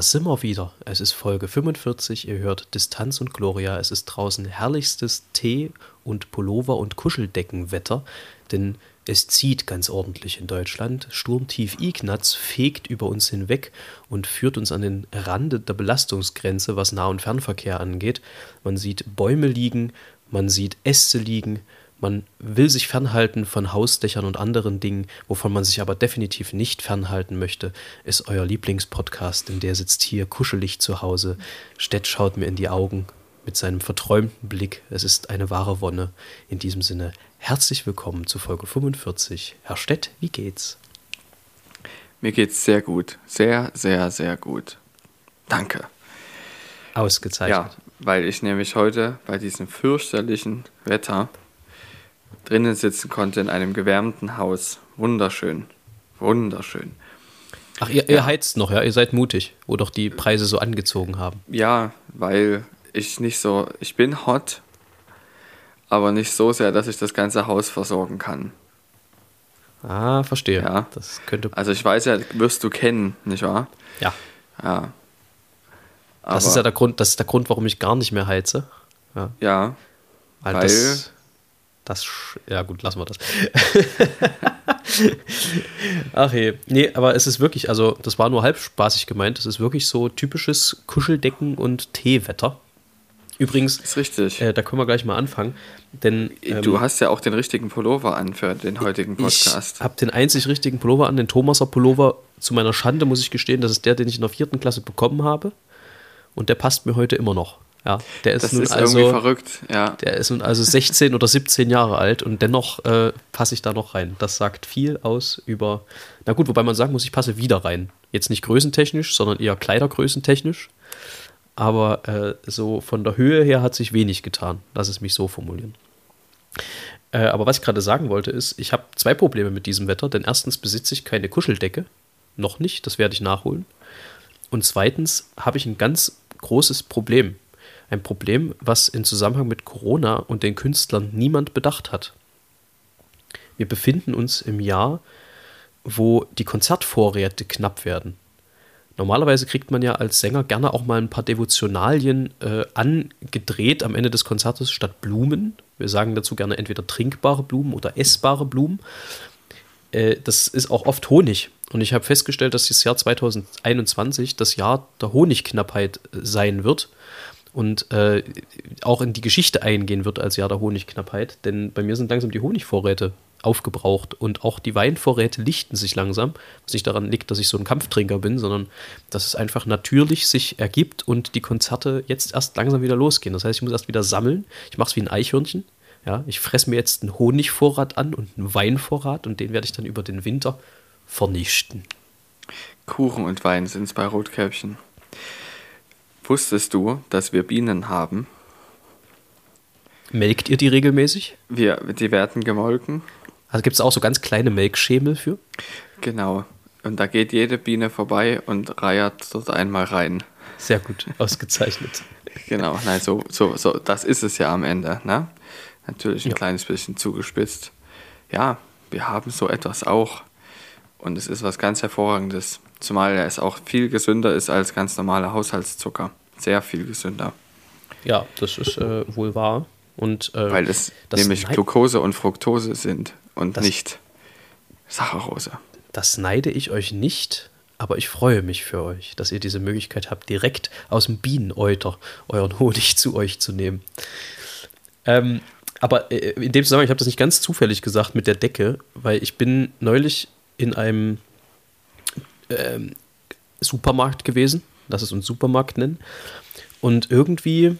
Da sind wir wieder. Es ist Folge 45. Ihr hört Distanz und Gloria. Es ist draußen herrlichstes Tee- und Pullover- und Kuscheldeckenwetter, denn es zieht ganz ordentlich in Deutschland. Sturmtief Ignaz fegt über uns hinweg und führt uns an den Rande der Belastungsgrenze, was Nah- und Fernverkehr angeht. Man sieht Bäume liegen, man sieht Äste liegen, man will sich fernhalten von Hausdächern und anderen Dingen, wovon man sich aber definitiv nicht fernhalten möchte, ist euer Lieblingspodcast, denn der sitzt hier kuschelig zu Hause. Stett schaut mir in die Augen mit seinem verträumten Blick. Es ist eine wahre Wonne. In diesem Sinne, herzlich willkommen zu Folge 45. Herr Stett, wie geht's? Mir geht's sehr gut. Sehr, sehr, sehr gut. Danke. Ausgezeichnet. Ja, weil ich nämlich heute bei diesem fürchterlichen Wetter drinnen sitzen konnte in einem gewärmten Haus. Wunderschön. Wunderschön. Ach, ihr, ihr heizt noch, ja? Ihr seid mutig, wo doch die Preise so angezogen haben. Ja, weil ich nicht so, ich bin hot, aber nicht so sehr, dass ich das ganze Haus versorgen kann. Ah, verstehe. Ja. Das könnte. Also ich weiß ja, wirst du kennen, nicht wahr? Ja. Ja. Das ist ja der Grund, das ist der Grund, warum ich gar nicht mehr heize. Ja. Ja, Weil, Weil- das, das. Ja, gut, lassen wir das. Ach je. Nee, aber es ist wirklich, also, das war nur halb spaßig gemeint. Es ist wirklich so typisches Kuscheldecken- und Teewetter. Übrigens, ist richtig. äh, da können wir gleich mal anfangen. Denn ähm, du hast ja auch den richtigen Pullover an für den heutigen ich Podcast. habe den einzig richtigen Pullover an, den Thomaser Pullover. Zu meiner Schande muss ich gestehen, das ist der, den ich in der vierten Klasse bekommen habe. Und der passt mir heute immer noch. Ja, der ist das nun ist also. irgendwie verrückt, ja. Der ist nun also 16 oder 17 Jahre alt und dennoch äh, passe ich da noch rein. Das sagt viel aus über. Na gut, wobei man sagen muss, ich passe wieder rein. Jetzt nicht größentechnisch, sondern eher kleidergrößentechnisch. Aber äh, so von der Höhe her hat sich wenig getan. Lass es mich so formulieren. Äh, aber was ich gerade sagen wollte, ist, ich habe zwei Probleme mit diesem Wetter. Denn erstens besitze ich keine Kuscheldecke. Noch nicht, das werde ich nachholen. Und zweitens habe ich ein ganz großes Problem. Ein Problem, was in Zusammenhang mit Corona und den Künstlern niemand bedacht hat. Wir befinden uns im Jahr, wo die Konzertvorräte knapp werden. Normalerweise kriegt man ja als Sänger gerne auch mal ein paar Devotionalien äh, angedreht am Ende des Konzertes statt Blumen. Wir sagen dazu gerne entweder trinkbare Blumen oder essbare Blumen. Äh, das ist auch oft Honig. Und ich habe festgestellt, dass das Jahr 2021 das Jahr der Honigknappheit sein wird und äh, auch in die Geschichte eingehen wird als Jahr der Honigknappheit. Denn bei mir sind langsam die Honigvorräte aufgebraucht und auch die Weinvorräte lichten sich langsam. Was nicht daran liegt, dass ich so ein Kampftrinker bin, sondern dass es einfach natürlich sich ergibt und die Konzerte jetzt erst langsam wieder losgehen. Das heißt, ich muss erst wieder sammeln. Ich mache es wie ein Eichhörnchen. Ja, ich fresse mir jetzt einen Honigvorrat an und einen Weinvorrat und den werde ich dann über den Winter vernichten. Kuchen und Wein sind es bei Rotkäppchen. Wusstest du, dass wir Bienen haben? Melkt ihr die regelmäßig? Wir, die werden gemolken. Also gibt es auch so ganz kleine Melkschemel für? Genau. Und da geht jede Biene vorbei und reiert dort einmal rein. Sehr gut, ausgezeichnet. Genau, nein, so, so, so, das ist es ja am Ende, ne? Natürlich ein Ja. kleines bisschen zugespitzt. Ja, wir haben so etwas auch. Und es ist was ganz Hervorragendes. Zumal es auch viel gesünder ist als ganz normaler Haushaltszucker. Sehr viel gesünder. Ja, das ist äh, wohl wahr. Und, äh, Weil es das nämlich Glucose und Fructose sind und Das- nicht Saccharose. Das neide ich euch nicht, aber ich freue mich für euch, dass ihr diese Möglichkeit habt, direkt aus dem Bieneneuter euren Honig zu euch zu nehmen. Ähm, aber äh, in dem Zusammenhang, ich habe das nicht ganz zufällig gesagt mit der Decke, weil ich bin neulich in einem ähm, Supermarkt gewesen, lass es uns Supermarkt nennen, und irgendwie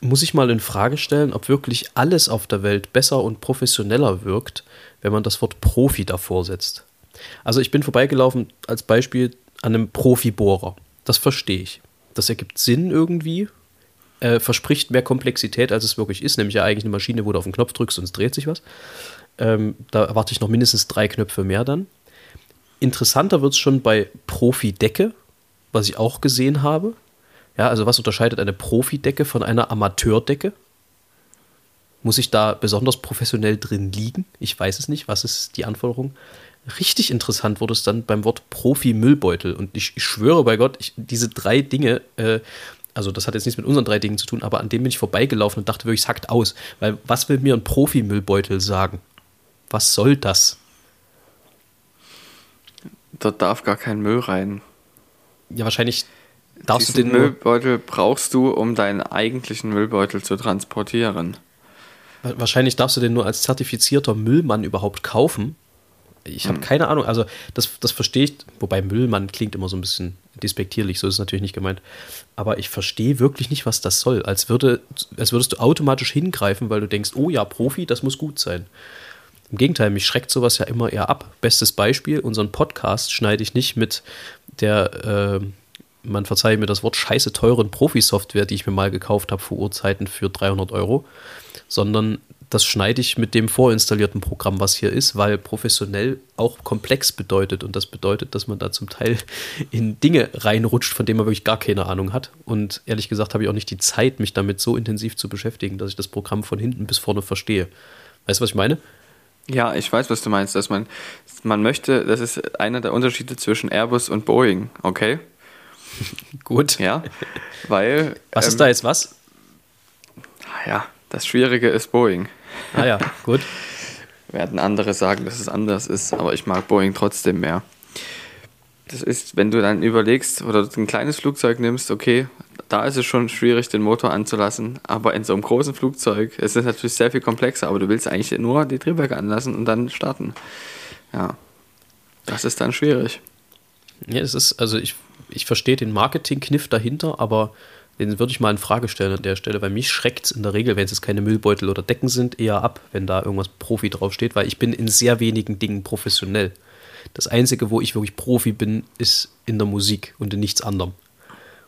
muss ich mal in Frage stellen, ob wirklich alles auf der Welt besser und professioneller wirkt, wenn man das Wort Profi davor setzt. Also ich bin vorbeigelaufen als Beispiel an einem Profibohrer. Das verstehe ich. Das ergibt Sinn irgendwie. äh, verspricht mehr Komplexität, als es wirklich ist, nämlich ja eigentlich eine Maschine, wo du auf den Knopf drückst und es dreht sich was. Ähm, da erwarte ich noch mindestens drei Knöpfe mehr dann. Interessanter wird es schon bei Profi-Decke, was ich auch gesehen habe. Ja, also was unterscheidet eine Profi-Decke von einer Amateurdecke? Muss ich da besonders professionell drin liegen? Ich weiß es nicht. Was ist die Anforderung? Richtig interessant wurde es dann beim Wort Profi-Müllbeutel. Und ich, ich, schwöre bei Gott, ich, diese drei Dinge, äh, also das hat jetzt nichts mit unseren drei Dingen zu tun, aber an dem bin ich vorbeigelaufen und dachte wirklich, es hackt aus. Weil was will mir ein Profi-Müllbeutel sagen? Was soll das? Dort darf gar kein Müll rein. Ja, wahrscheinlich darfst Diesen du den Müllbeutel brauchst du, um deinen eigentlichen Müllbeutel zu transportieren. Wahrscheinlich darfst du den nur als zertifizierter Müllmann überhaupt kaufen. Ich habe hm. keine Ahnung, also das, das verstehe ich, wobei Müllmann klingt immer so ein bisschen despektierlich, so ist es natürlich nicht gemeint. Aber ich verstehe wirklich nicht, was das soll. Als, würde, als würdest du automatisch hingreifen, weil du denkst, oh ja, Profi, das muss gut sein. Im Gegenteil, mich schreckt sowas ja immer eher ab. Bestes Beispiel, unseren Podcast schneide ich nicht mit der, äh, man verzeihe mir das Wort, scheiße teuren Profi-Software, die ich mir mal gekauft habe vor Urzeiten für 300 Euro, sondern das schneide ich mit dem vorinstallierten Programm, was hier ist, weil professionell auch komplex bedeutet. Und das bedeutet, dass man da zum Teil in Dinge reinrutscht, von denen man wirklich gar keine Ahnung hat. Und ehrlich gesagt habe ich auch nicht die Zeit, mich damit so intensiv zu beschäftigen, dass ich das Programm von hinten bis vorne verstehe. Weißt du, was ich meine? Ja, ich weiß, was du meinst. Dass man, man möchte, das ist einer der Unterschiede zwischen Airbus und Boeing, okay? Gut. Ja, weil. Was ähm, ist da jetzt was? Ja, das Schwierige ist Boeing. Ah ja, gut. Werden andere sagen, dass es anders ist, aber ich mag Boeing trotzdem mehr. Das ist, wenn du dann überlegst oder ein kleines Flugzeug nimmst, okay, da ist es schon schwierig, den Motor anzulassen, aber in so einem großen Flugzeug ist es natürlich sehr viel komplexer, aber du willst eigentlich nur die Triebwerke anlassen und dann starten. Ja, das ist dann schwierig. Ja, es ist, also ich, ich verstehe den Marketingkniff dahinter, aber den würde ich mal in Frage stellen an der Stelle, weil mich schreckt es in der Regel, wenn es keine Müllbeutel oder Decken sind, eher ab, wenn da irgendwas Profi draufsteht, weil ich bin in sehr wenigen Dingen professionell. Das Einzige, wo ich wirklich Profi bin, ist in der Musik und in nichts anderem.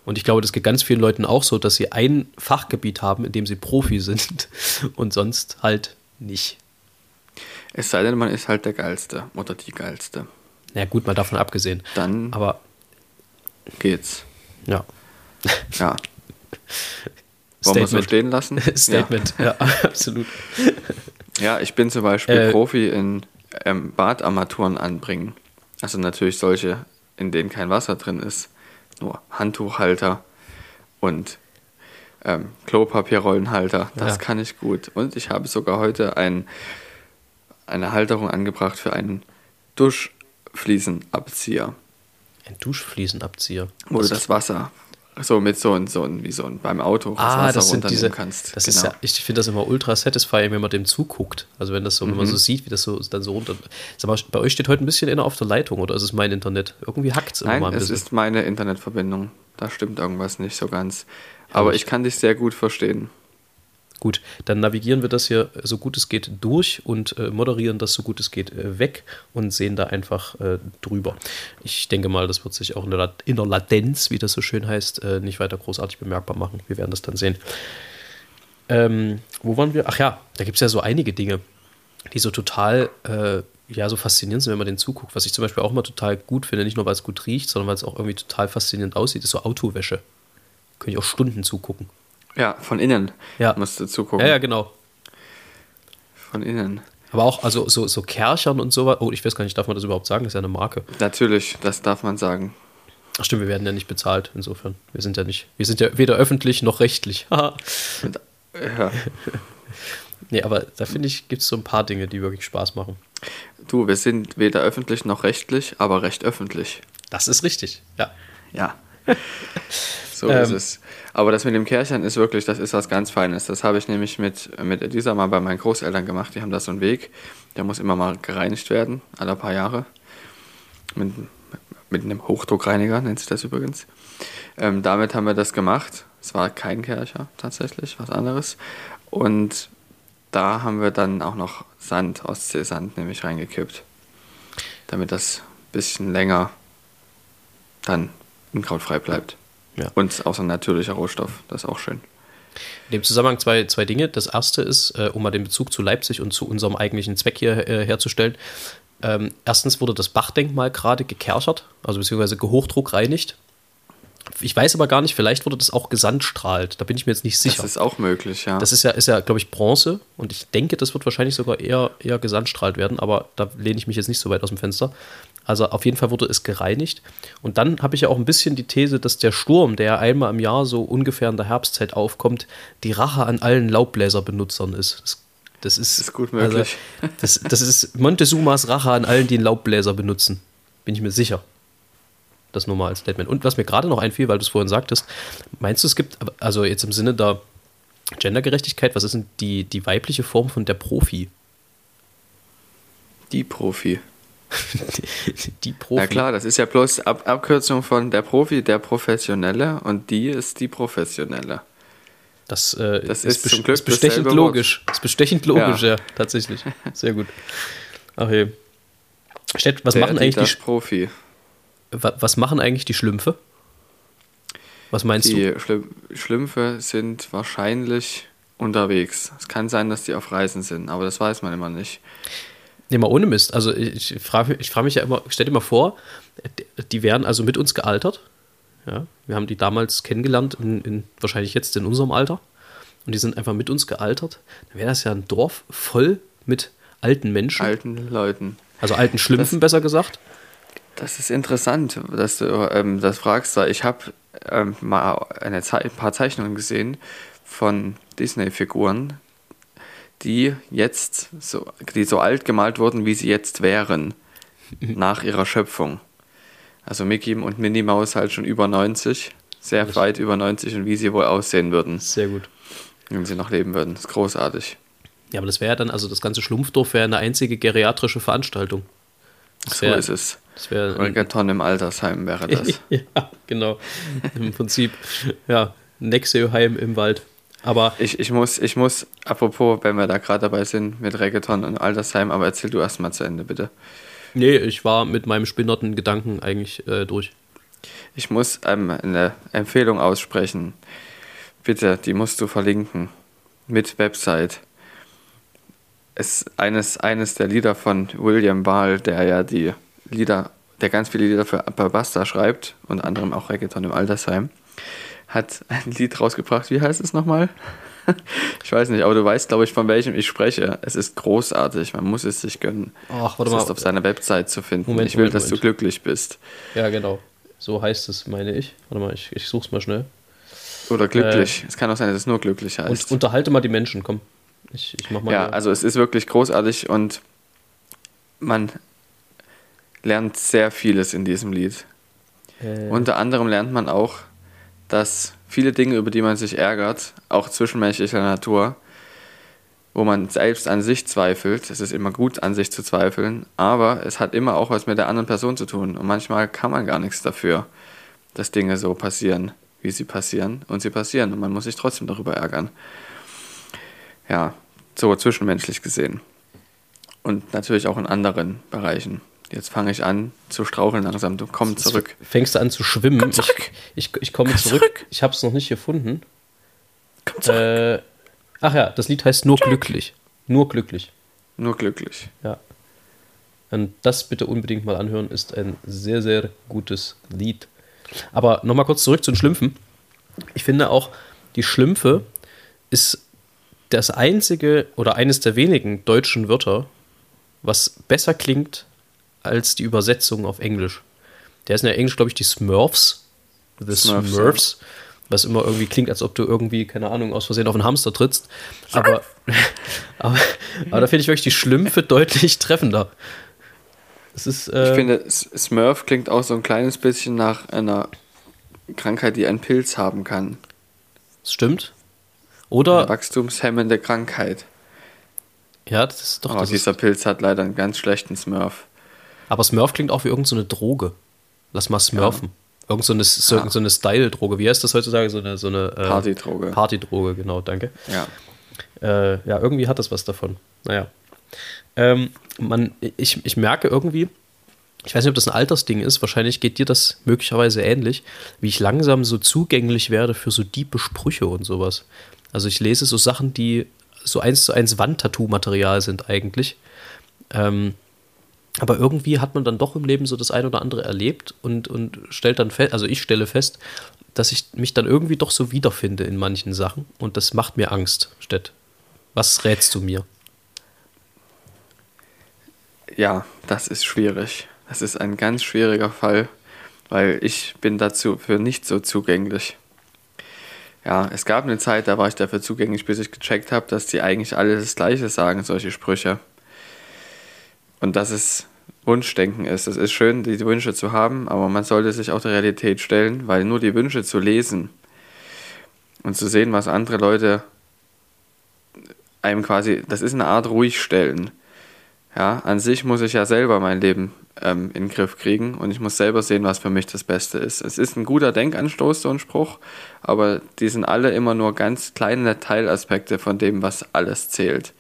Und ich glaube, das geht ganz vielen Leuten auch so, dass sie ein Fachgebiet haben, in dem sie Profi sind und sonst halt nicht. Es sei denn, man ist halt der Geilste oder die Geilste. Na ja, gut, mal davon abgesehen. Dann Aber geht's. Ja. Ja. Wollen wir so stehen lassen? Statement, ja, ja absolut. Ja, ich bin zum Beispiel äh, Profi in ähm, Badarmaturen anbringen. Also natürlich solche, in denen kein Wasser drin ist. Nur Handtuchhalter und ähm, Klopapierrollenhalter. Das ja. kann ich gut. Und ich habe sogar heute ein, eine Halterung angebracht für einen Duschfliesenabzieher. Ein Duschfliesenabzieher? Wo du das Wasser so mit so ein, so ein, wie so ein beim Auto ah, das sind diese, kannst. Das genau. ist ja, ich finde das immer ultra satisfying, wenn man dem zuguckt. Also wenn das so, mhm. wenn man so mhm. sieht, wie das so dann so runter. Sag mal, bei euch steht heute ein bisschen inner auf der Leitung oder ist es mein Internet? Irgendwie hackt es immer Nein, mal ein bisschen. es ist meine Internetverbindung. Da stimmt irgendwas nicht so ganz. Aber ich kann dich sehr gut verstehen. Gut, dann navigieren wir das hier so gut es geht durch und äh, moderieren das so gut es geht äh, weg und sehen da einfach äh, drüber. Ich denke mal, das wird sich auch in der, in der Latenz, wie das so schön heißt, äh, nicht weiter großartig bemerkbar machen. Wir werden das dann sehen. Ähm, wo waren wir? Ach ja, da gibt es ja so einige Dinge, die so total äh, ja, so faszinierend sind, wenn man den zuguckt. Was ich zum Beispiel auch mal total gut finde, nicht nur weil es gut riecht, sondern weil es auch irgendwie total faszinierend aussieht, ist so Autowäsche. Könnte ich auch Stunden zugucken. Ja, von innen ja. musst du zugucken. Ja, ja, genau. Von innen. Aber auch also so, so Kerchern und sowas. Oh, ich weiß gar nicht, darf man das überhaupt sagen? Das ist ja eine Marke. Natürlich, das darf man sagen. Ach stimmt, wir werden ja nicht bezahlt, insofern. Wir sind ja nicht, wir sind ja weder öffentlich noch rechtlich. ja. nee, aber da finde ich, gibt es so ein paar Dinge, die wirklich Spaß machen. Du, wir sind weder öffentlich noch rechtlich, aber recht öffentlich. Das ist richtig, ja. Ja. So ähm, ist es. Aber das mit dem Kärchern ist wirklich, das ist was ganz Feines. Das habe ich nämlich mit, mit Elisa mal bei meinen Großeltern gemacht. Die haben da so einen Weg, der muss immer mal gereinigt werden, alle paar Jahre. Mit, mit einem Hochdruckreiniger nennt sich das übrigens. Ähm, damit haben wir das gemacht. Es war kein Kercher tatsächlich, was anderes. Und da haben wir dann auch noch Sand, Ostseesand nämlich reingekippt, damit das ein bisschen länger dann unkrautfrei bleibt. Ja. Und ein natürlicher Rohstoff, das ist auch schön. In dem Zusammenhang zwei, zwei Dinge. Das erste ist, äh, um mal den Bezug zu Leipzig und zu unserem eigentlichen Zweck hier äh, herzustellen. Ähm, erstens wurde das Bachdenkmal gerade gekerchert, also beziehungsweise gehochdruckreinigt. Ich weiß aber gar nicht, vielleicht wurde das auch gesandstrahlt. Da bin ich mir jetzt nicht sicher. Das ist auch möglich, ja. Das ist ja, ist ja glaube ich, Bronze und ich denke, das wird wahrscheinlich sogar eher, eher gesandstrahlt werden, aber da lehne ich mich jetzt nicht so weit aus dem Fenster. Also auf jeden Fall wurde es gereinigt. Und dann habe ich ja auch ein bisschen die These, dass der Sturm, der einmal im Jahr so ungefähr in der Herbstzeit aufkommt, die Rache an allen Laubbläserbenutzern ist. Das, das ist, das ist gut möglich. Also, das, das ist Montezumas Rache an allen, die einen Laubbläser benutzen. Bin ich mir sicher. Das nur mal als Statement. Und was mir gerade noch einfiel, weil du es vorhin sagtest, meinst du, es gibt, also jetzt im Sinne der Gendergerechtigkeit, was ist denn die, die weibliche Form von der Profi? Die Profi. Die, die Profi. Na klar, das ist ja bloß Ab Abkürzung von der Profi, der Professionelle und die ist die Professionelle. Das, äh, das ist, ist, Glück ist bestechend logisch. Das ist bestechend logisch, ja, ja tatsächlich. Sehr gut. Je. Stett, was der, machen eigentlich die, die Profi? Was machen eigentlich die Schlümpfe? Was meinst die du? Schlü Schlümpfe sind wahrscheinlich unterwegs. Es kann sein, dass die auf Reisen sind, aber das weiß man immer nicht. Nee, mal ohne Mist. Also ich frage ich frag mich ja immer, stell dir mal vor, die wären also mit uns gealtert. Ja, wir haben die damals kennengelernt, in, in, wahrscheinlich jetzt in unserem Alter. Und die sind einfach mit uns gealtert. Dann wäre das ja ein Dorf voll mit alten Menschen. Alten Leuten. Also alten Schlümpfen, das, besser gesagt. Das ist interessant, dass du ähm, das fragst. Ich habe ähm, mal eine ein paar Zeichnungen gesehen von Disney-Figuren, die jetzt so, die so alt gemalt wurden, wie sie jetzt wären, nach ihrer Schöpfung. Also Mickey und Minnie Maus halt schon über 90, sehr weit über 90 und wie sie wohl aussehen würden. Sehr gut. Wenn sie noch leben würden. Das ist großartig. Ja, aber das wäre ja dann, also das ganze Schlumpfdorf wäre eine einzige geriatrische Veranstaltung. Das wär, so ist es. Das wäre Reggaeton im Altersheim wäre das. ja, genau. Im Prinzip, ja, Nexeheim im Wald. Aber ich, ich, muss, ich muss, apropos, wenn wir da gerade dabei sind mit Reggaeton und Altersheim, aber erzähl du erst mal zu Ende, bitte. Nee, ich war mit meinem spinnerten Gedanken eigentlich äh, durch. Ich muss ähm, eine Empfehlung aussprechen. Bitte, die musst du verlinken. Mit Website. Es eines, eines der Lieder von William Ball, der ja die Lieder, der ganz viele Lieder für Basta schreibt, unter anderem auch Reggaeton im Altersheim hat ein Lied rausgebracht. Wie heißt es nochmal? Ich weiß nicht, aber du weißt, glaube ich, von welchem ich spreche. Es ist großartig, man muss es sich gönnen. Ach, warte es mal. ist auf seiner Website zu finden. Moment, ich will, Moment, dass Moment. du glücklich bist. Ja, genau. So heißt es, meine ich. Warte mal, ich, ich such's mal schnell. Oder glücklich. Äh, es kann auch sein, dass es nur glücklich heißt. Und unterhalte mal die Menschen, komm. Ich, ich mach mal. Ja, also es ist wirklich großartig und man lernt sehr vieles in diesem Lied. Äh, Unter anderem lernt man auch, dass viele Dinge, über die man sich ärgert, auch zwischenmenschlicher Natur, wo man selbst an sich zweifelt, es ist immer gut, an sich zu zweifeln, aber es hat immer auch was mit der anderen Person zu tun. Und manchmal kann man gar nichts dafür, dass Dinge so passieren, wie sie passieren. Und sie passieren und man muss sich trotzdem darüber ärgern. Ja, so zwischenmenschlich gesehen. Und natürlich auch in anderen Bereichen. Jetzt fange ich an zu straucheln langsam. Du komm zurück. Fängst du an zu schwimmen? Komm zurück. Ich, ich, ich komme Komm zurück. zurück. Ich habe es noch nicht gefunden. Komm zurück. Äh, ach ja, das Lied heißt Nur glücklich. Nur glücklich. Nur glücklich. Ja. Und das bitte unbedingt mal anhören, ist ein sehr, sehr gutes Lied. Aber nochmal kurz zurück zu den Schlümpfen. Ich finde auch, die Schlümpfe ist das einzige oder eines der wenigen deutschen Wörter, was besser klingt als die Übersetzung auf Englisch. Der ist in der Englisch, glaube ich, die Smurfs. The Smurfs, Smurfs. Was immer irgendwie klingt, als ob du irgendwie, keine Ahnung, aus Versehen auf einen Hamster trittst. Aber, aber, aber da finde ich wirklich die Schlümpfe deutlich treffender. Ist, äh, Ich finde, Smurf klingt auch so ein kleines bisschen nach einer Krankheit, die einen Pilz haben kann. stimmt. Eine Oder, wachstumshemmende Krankheit. ja, das ist doch, Aber das ist, dieser Pilz hat leider einen ganz schlechten Smurf. Aber Smurf klingt auch wie irgendeine so eine Droge. Lass mal smurfen. Irgend so eine, so, Ja. so Style-Droge. Wie heißt das heutzutage? So eine, so eine äh, Partydroge. Partydroge, genau, danke. Ja. Äh, ja, irgendwie hat das was davon. Naja. Ähm, man, ich, ich merke irgendwie, ich weiß nicht, ob das ein Altersding ist, wahrscheinlich geht dir das möglicherweise ähnlich, wie ich langsam so zugänglich werde für so diepe Sprüche und sowas. Also ich lese so Sachen, die so eins zu eins Wandtattoo-Material sind eigentlich. Ähm, aber irgendwie hat man dann doch im Leben so das ein oder andere erlebt und, und stellt dann fest, also ich stelle fest, dass ich mich dann irgendwie doch so wiederfinde in manchen Sachen und das macht mir Angst, Stett. Was rätst du mir? Ja, das ist schwierig. Das ist ein ganz schwieriger Fall, weil ich bin dazu für nicht so zugänglich. Ja, es gab eine Zeit, da war ich dafür zugänglich, bis ich gecheckt habe, dass die eigentlich alle das Gleiche sagen, solche Sprüche. Und dass es Wunschdenken ist. Es ist schön, die Wünsche zu haben, aber man sollte sich auch der Realität stellen, weil nur die Wünsche zu lesen und zu sehen, was andere Leute einem quasi, das ist eine Art ruhigstellen. Ja, an sich muss ich ja selber mein Leben ähm, in den Griff kriegen und ich muss selber sehen, was für mich das Beste ist. Es ist ein guter Denkanstoß, so ein Spruch, aber die sind alle immer nur ganz kleine Teilaspekte von dem, was alles zählt.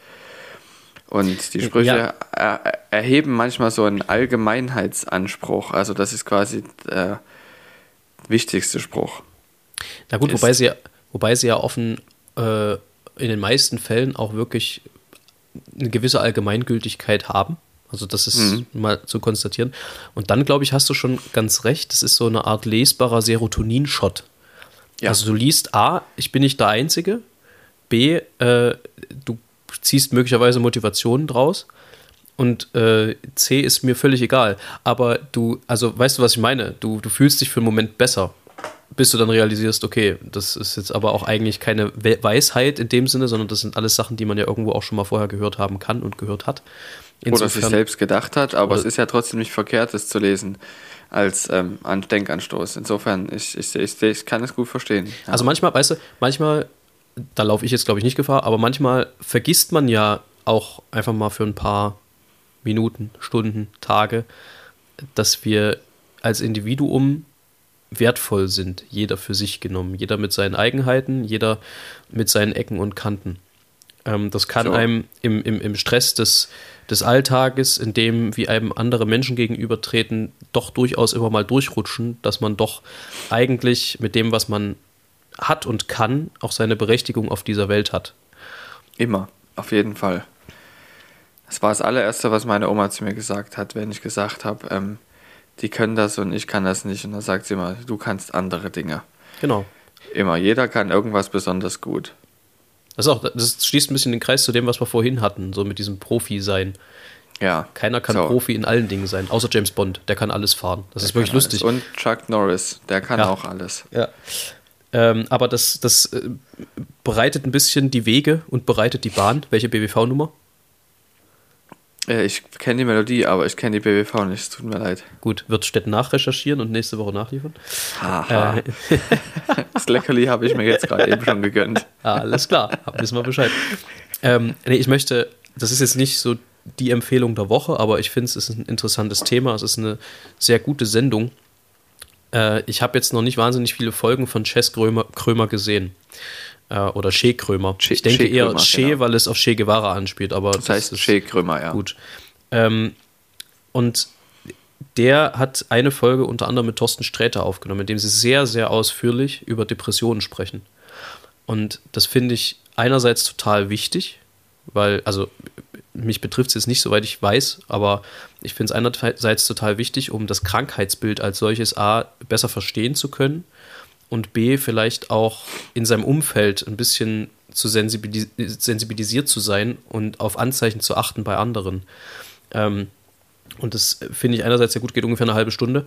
Und die Sprüche ja. er, erheben manchmal so einen Allgemeinheitsanspruch. Also das ist quasi der wichtigste Spruch. Na gut, wobei sie, wobei sie ja offen äh, in den meisten Fällen auch wirklich eine gewisse Allgemeingültigkeit haben. Also das ist mhm. mal zu konstatieren. Und dann, glaube ich, hast du schon ganz recht, das ist so eine Art lesbarer Serotonin-Shot. Ja. Also du liest A, ich bin nicht der Einzige, B, äh, du ziehst möglicherweise Motivationen draus und äh, C ist mir völlig egal. Aber du, also weißt du, was ich meine? Du, du fühlst dich für einen Moment besser, bis du dann realisierst, okay, das ist jetzt aber auch eigentlich keine Weisheit in dem Sinne, sondern das sind alles Sachen, die man ja irgendwo auch schon mal vorher gehört haben kann und gehört hat. Insofern, oder sich selbst gedacht hat, aber es ist ja trotzdem nicht verkehrt, es zu lesen als ähm, Denkanstoß. Insofern, ich, ich, ich, ich kann es gut verstehen. Ja. Also manchmal, weißt du, manchmal, da laufe ich jetzt glaube ich nicht Gefahr, aber manchmal vergisst man ja auch einfach mal für ein paar Minuten, Stunden, Tage, dass wir als Individuum wertvoll sind, jeder für sich genommen, jeder mit seinen Eigenheiten, jeder mit seinen Ecken und Kanten. Ähm, das kann so. einem im, im, im Stress des, des Alltages, in dem wie einem andere Menschen gegenübertreten, doch durchaus immer mal durchrutschen, dass man doch eigentlich mit dem, was man hat und kann, auch seine Berechtigung auf dieser Welt hat. Immer, auf jeden Fall. Das war das allererste, was meine Oma zu mir gesagt hat, wenn ich gesagt habe, ähm, die können das und ich kann das nicht. Und dann sagt sie immer, du kannst andere Dinge. Genau. Immer. Jeder kann irgendwas besonders gut. Das, auch, das schließt ein bisschen den Kreis zu dem, was wir vorhin hatten, so mit diesem Profi-Sein. Ja. Keiner kann so. Profi in allen Dingen sein, außer James Bond. Der kann alles fahren. Das der ist wirklich lustig. Und Chuck Norris, der kann ja. auch alles. Ja. Ähm, aber das, das äh, bereitet ein bisschen die Wege und bereitet die Bahn. Welche BWV-Nummer? Äh, ich kenne die Melodie, aber ich kenne die BWV nicht. Es tut mir leid. Gut, wird Stett nachrecherchieren und nächste Woche nachliefern. Haha. Äh. das Leckerli habe ich mir jetzt gerade eben schon gegönnt. Alles klar, wissen wir Bescheid. Ähm, nee, ich möchte, das ist jetzt nicht so die Empfehlung der Woche, aber ich finde, es ist ein interessantes Thema. Es ist eine sehr gute Sendung. Äh, ich habe jetzt noch nicht wahnsinnig viele Folgen von Chess Krömer, Krömer gesehen. Äh, oder Che Krömer. Che, ich denke che eher Che, genau. weil es auf Che Guevara anspielt. Aber das, das heißt Che Krömer, ja. Gut. Ähm, und der hat eine Folge unter anderem mit Thorsten Sträter aufgenommen, in dem sie sehr, sehr ausführlich über Depressionen sprechen. Und das finde ich einerseits total wichtig, weil, also mich betrifft es jetzt nicht, soweit ich weiß, aber ich finde es einerseits total wichtig, um das Krankheitsbild als solches A besser verstehen zu können und B vielleicht auch in seinem Umfeld ein bisschen zu sensibilis sensibilisiert zu sein und auf Anzeichen zu achten bei anderen. Ähm, und das finde ich einerseits sehr gut, geht ungefähr eine halbe Stunde,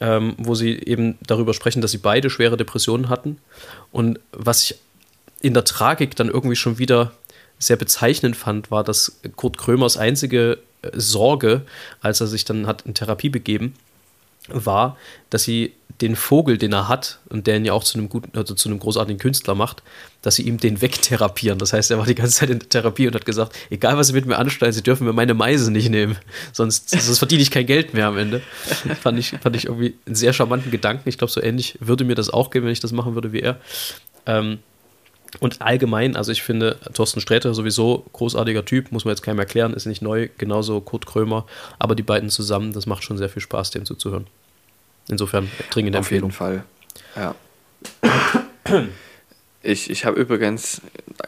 ähm, wo sie eben darüber sprechen, dass sie beide schwere Depressionen hatten. Und was ich in der Tragik dann irgendwie schon wieder sehr bezeichnend fand, war, dass Kurt Krömers einzige äh, Sorge, als er sich dann hat in Therapie begeben, war, dass sie den Vogel, den er hat und der ihn ja auch zu einem guten, also zu einem großartigen Künstler macht, dass sie ihm den wegtherapieren. Das heißt, er war die ganze Zeit in der Therapie und hat gesagt, egal was sie mit mir anstellen, sie dürfen mir meine Meise nicht nehmen, sonst, sonst verdiene ich kein Geld mehr am Ende. fand, ich, fand ich irgendwie einen sehr charmanten Gedanken. Ich glaube, so ähnlich würde mir das auch gehen, wenn ich das machen würde wie er. Ähm, und allgemein, also ich finde, Thorsten Sträter sowieso großartiger Typ, muss man jetzt keinem erklären, ist nicht neu, genauso Kurt Krömer, aber die beiden zusammen, das macht schon sehr viel Spaß, dem zuzuhören. Insofern dringende Empfehlung. Auf jeden Fall, ja. Ich, ich habe übrigens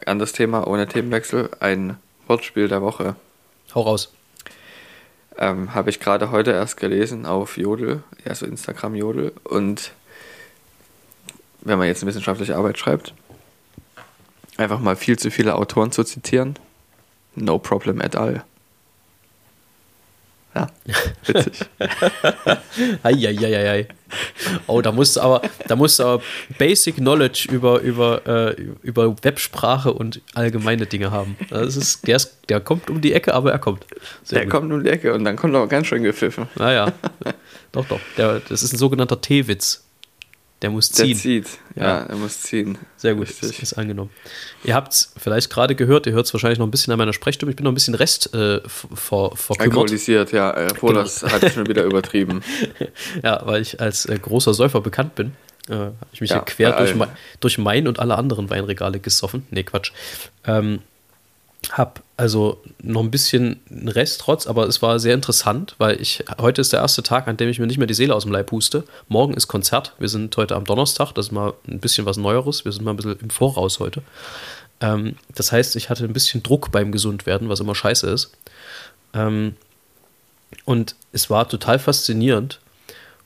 an das Thema ohne Themenwechsel ein Wortspiel der Woche. Hau raus. Ähm, habe ich gerade heute erst gelesen auf Jodel, also Instagram Jodel. Und wenn man jetzt eine wissenschaftliche Arbeit schreibt, einfach mal viel zu viele Autoren zu zitieren, no problem at all. Ja, witzig. Eieieiei. Oh, da musst du aber, da musst du aber Basic Knowledge über, über, äh, über Websprache und allgemeine Dinge haben. Das ist, der, ist, der kommt um die Ecke, aber er kommt. Sehr der gut. kommt um die Ecke und dann kommt auch ganz schön gepfiffen. Naja, doch, doch. Der, das ist ein sogenannter T-Witz. Der muss ziehen. Der zieht, ja, ja er muss ziehen. Sehr gut, Richtig. ist angenommen. Ihr habt es vielleicht gerade gehört, ihr hört es wahrscheinlich noch ein bisschen an meiner Sprechstimme. Ich bin noch ein bisschen Rest äh, ver verkümmert. Alkoholisiert, ja. Obwohl, genau. das hat schon wieder übertrieben. ja, weil ich als äh, großer Säufer bekannt bin. Äh, habe ich mich ja, hier quer durch, durch mein und alle anderen Weinregale gesoffen. Nee, Quatsch. Ähm, habe also noch ein bisschen Rest trotz, aber es war sehr interessant, weil ich heute ist der erste Tag, an dem ich mir nicht mehr die Seele aus dem Leib puste. Morgen ist Konzert. Wir sind heute am Donnerstag, das ist mal ein bisschen was Neueres. Wir sind mal ein bisschen im Voraus heute. Ähm, das heißt, ich hatte ein bisschen Druck beim Gesundwerden, was immer scheiße ist. Ähm, und es war total faszinierend,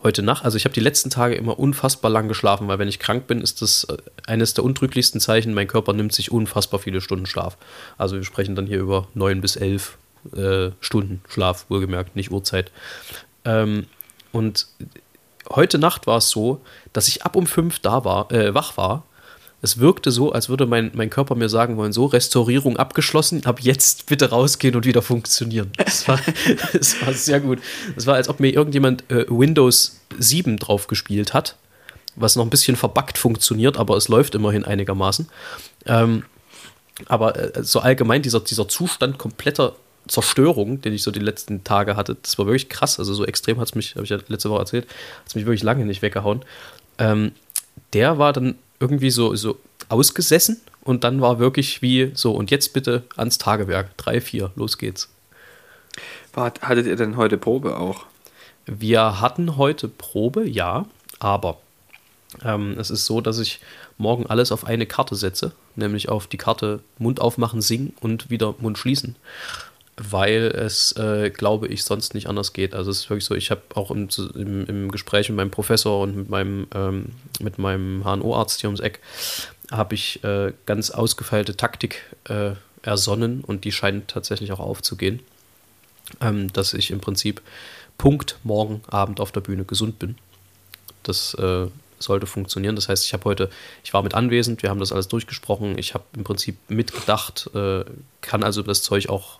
heute Nacht, also ich habe die letzten Tage immer unfassbar lang geschlafen, weil wenn ich krank bin, ist das äh, eines der untrüglichsten Zeichen, mein Körper nimmt sich unfassbar viele Stunden Schlaf. Also wir sprechen dann hier über neun bis elf äh, Stunden Schlaf, wohlgemerkt, nicht Uhrzeit. Ähm, und heute Nacht war es so, dass ich ab um fünf da war, äh, wach war es wirkte so, als würde mein, mein Körper mir sagen wollen, so, Restaurierung abgeschlossen, ab jetzt bitte rausgehen und wieder funktionieren. Das war, das war sehr gut. Es war, als ob mir irgendjemand äh, Windows 7 drauf gespielt hat, was noch ein bisschen verbuggt funktioniert, aber es läuft immerhin einigermaßen. Ähm, aber äh, so allgemein dieser, dieser Zustand kompletter Zerstörung, den ich so die letzten Tage hatte, das war wirklich krass. Also so extrem hat es mich, habe ich ja letzte Woche erzählt, hat es mich wirklich lange nicht weggehauen. Ähm, der war dann irgendwie so, so ausgesessen und dann war wirklich wie so, und jetzt bitte ans Tagewerk. Drei, vier, los geht's. Hattet ihr denn heute Probe auch? Wir hatten heute Probe, ja, aber ähm, es ist so, dass ich morgen alles auf eine Karte setze, nämlich auf die Karte Mund aufmachen, singen und wieder Mund schließen weil es, äh, glaube ich, sonst nicht anders geht. Also es ist wirklich so, ich habe auch im, im, im, Gespräch mit meinem Professor und mit meinem, ähm, mit meinem HNO-Arzt hier ums Eck, habe ich äh, ganz ausgefeilte Taktik äh, ersonnen und die scheint tatsächlich auch aufzugehen, ähm, dass ich im Prinzip Punkt morgen Abend auf der Bühne gesund bin. Das äh, sollte funktionieren. Das heißt, ich habe heute, ich war mit anwesend, wir haben das alles durchgesprochen, ich habe im Prinzip mitgedacht, äh, kann also das Zeug auch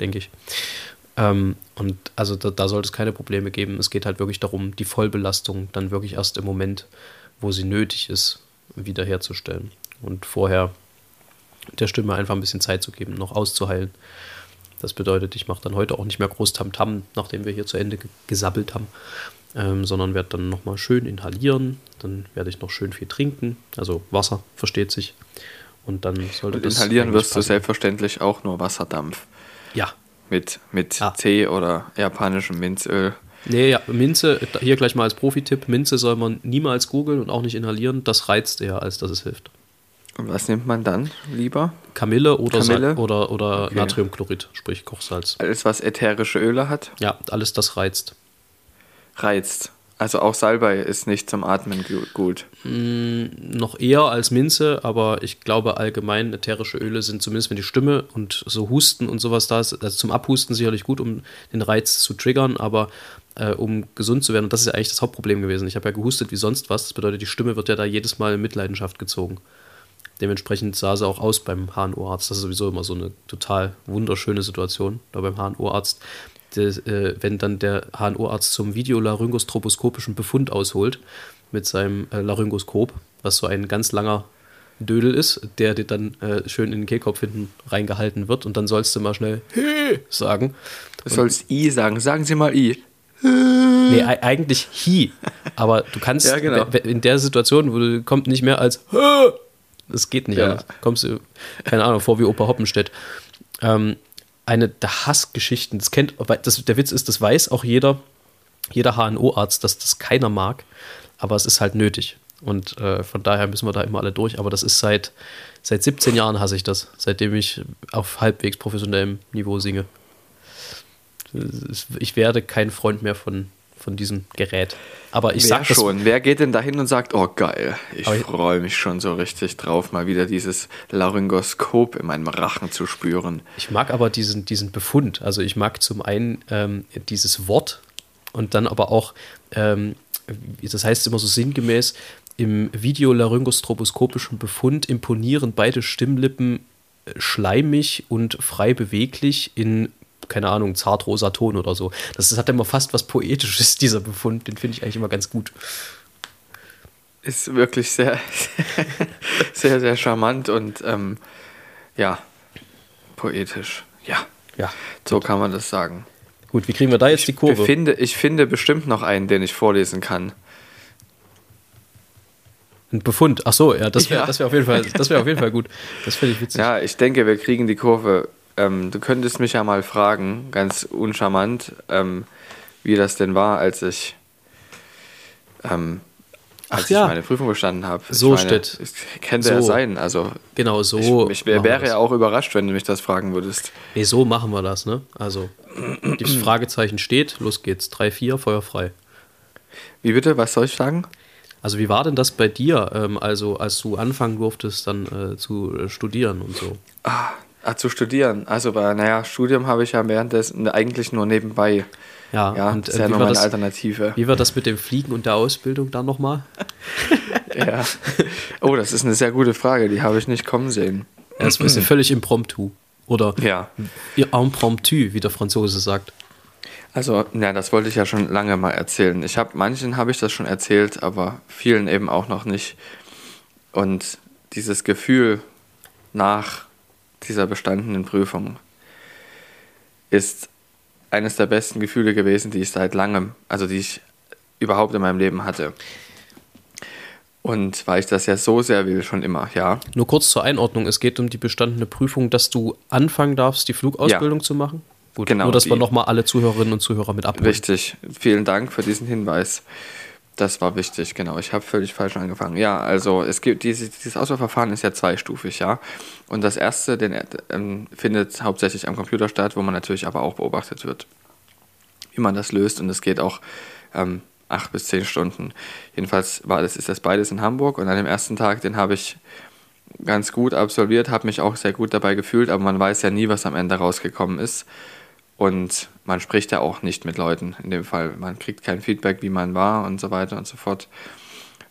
denke ich. Ähm, und also da, da sollte es keine Probleme geben. Es geht halt wirklich darum, die Vollbelastung dann wirklich erst im Moment, wo sie nötig ist, wiederherzustellen. Und vorher der Stimme einfach ein bisschen Zeit zu geben, noch auszuheilen. Das bedeutet, ich mache dann heute auch nicht mehr groß Tamtam, -Tam, nachdem wir hier zu Ende gesabbelt haben, ähm, sondern werde dann nochmal schön inhalieren. Dann werde ich noch schön viel trinken, also Wasser, versteht sich. Und dann sollte Und inhalieren wirst passen. du selbstverständlich auch nur Wasserdampf. Ja. Mit, mit ah. Tee oder japanischem Minzöl. Nee, ja, Minze, hier gleich mal als Profi-Tipp: Minze soll man niemals googeln und auch nicht inhalieren. Das reizt eher, als dass es hilft. Und was nimmt man dann lieber? Kamille oder, Kamille? oder, oder okay. Natriumchlorid, sprich Kochsalz. Alles, was ätherische Öle hat? Ja, alles, das reizt. Reizt. Also auch Salbei ist nicht zum Atmen gut. Mm, noch eher als Minze, aber ich glaube allgemein ätherische Öle sind zumindest wenn die Stimme und so Husten und sowas da ist, also zum Abhusten sicherlich gut, um den Reiz zu triggern, aber äh, um gesund zu werden, und das ist ja eigentlich das Hauptproblem gewesen. Ich habe ja gehustet wie sonst was, das bedeutet, die Stimme wird ja da jedes Mal in Mitleidenschaft gezogen. Dementsprechend sah sie auch aus beim HNO-Arzt. Das ist sowieso immer so eine total wunderschöne Situation da beim HNO-Arzt der, äh, wenn dann der HNO-Arzt zum videolaryngostroposkopischen Befund ausholt mit seinem äh, Laryngoskop, was so ein ganz langer Dödel ist, der dir dann äh, schön in den Kehlkopf hinten reingehalten wird und dann sollst du mal schnell He sagen. Du sollst I sagen. Sagen Sie mal I. Nee, eigentlich Hi. Aber du kannst ja, genau. in der Situation, wo du kommt nicht mehr als Das geht nicht. Ja. Kommst du, keine Ahnung, vor wie Opa Hoppenstedt. Ähm, eine der Hassgeschichten. Das kennt, das, der Witz ist, das weiß auch jeder, jeder HNO-Arzt, dass das keiner mag, aber es ist halt nötig. Und äh, von daher müssen wir da immer alle durch. Aber das ist seit, seit 17 Jahren hasse ich das, seitdem ich auf halbwegs professionellem Niveau singe. Ich werde kein Freund mehr von, von diesem Gerät. Aber ich sag schon. Wer geht denn da hin und sagt, oh geil, ich freue mich schon so richtig drauf, mal wieder dieses Laryngoskop in meinem Rachen zu spüren. Ich mag aber diesen, diesen Befund. Also ich mag zum einen ähm, dieses Wort und dann aber auch, ähm, das heißt immer so sinngemäß, im videolaryngostroposkopischen Befund imponieren beide Stimmlippen äh, schleimig und frei beweglich in, keine Ahnung, zartrosa Ton oder so. Das, das hat immer fast was Poetisches, dieser Befund. Den finde ich eigentlich immer ganz gut. Ist wirklich sehr, sehr, sehr charmant und ähm, ja, poetisch. Ja, Ja. so kann man das sagen. Gut, wie kriegen wir da jetzt die Ich Kurve? finde, ich finde bestimmt noch einen, den ich vorlesen kann. Ein Befund. Ach so, ja, das wäre Ja. das wär auf, jeden Fall- das wär auf jeden Fall gut. Das finde ich witzig. Ja, ich denke, wir kriegen die Kurve. Ähm, du könntest mich ja mal fragen, ganz uncharmant, ähm, wie das denn war, als ich, ähm, Ach als ja. ich meine Prüfung bestanden habe. So meine, steht. Könnte ja So. sein. Also Genau, so. ich, ich wäre ja auch überrascht, wenn du mich das fragen würdest. Nee, so machen wir das, ne? Also, das Fragezeichen steht, los geht's. 3, 4, Feuer frei. Wie bitte? Was soll ich sagen? Also, wie war denn das bei dir, ähm, also als du anfangen durftest, dann äh, zu äh, studieren und so? Ah, zu studieren. Also, bei, naja, Studium habe ich ja währenddessen eigentlich nur nebenbei. Ja, Ja, und das ist äh, ja nur meine das, Alternative. wie war das mit dem Fliegen und der Ausbildung dann nochmal? Ja. Oh, das ist eine sehr gute Frage, die habe ich nicht kommen sehen. Das ist ja völlig impromptu. Oder Ja. impromptu, wie der Franzose sagt. Also, ja, das wollte ich ja schon lange mal erzählen. Ich habe manchen habe ich das schon erzählt, aber vielen eben auch noch nicht. Und dieses Gefühl nach dieser bestandenen Prüfung ist eines der besten Gefühle gewesen, die ich seit langem, also die ich überhaupt in meinem Leben hatte. Und weil ich das ja so sehr will, schon immer, ja. Nur kurz zur Einordnung: Es geht um die bestandene Prüfung, dass du anfangen darfst, die Flugausbildung zu machen. Gut, Genau, nur dass wir die- nochmal alle Zuhörerinnen und Zuhörer mit abholen. Richtig, vielen Dank für diesen Hinweis. Das war wichtig, genau. Ich habe völlig falsch angefangen. Ja, also es gibt dieses, dieses Auswahlverfahren ist ja zweistufig, ja. Und das erste den, ähm, findet hauptsächlich am Computer statt, wo man natürlich aber auch beobachtet wird, wie man das löst. Und es geht auch ähm, acht bis zehn Stunden. Jedenfalls war das, ist das beides in Hamburg. Und an dem ersten Tag, den habe ich ganz gut absolviert, habe mich auch sehr gut dabei gefühlt, aber man weiß ja nie, was am Ende rausgekommen ist. Und man spricht ja auch nicht mit Leuten in dem Fall. Man kriegt kein Feedback, wie man war und so weiter und so fort.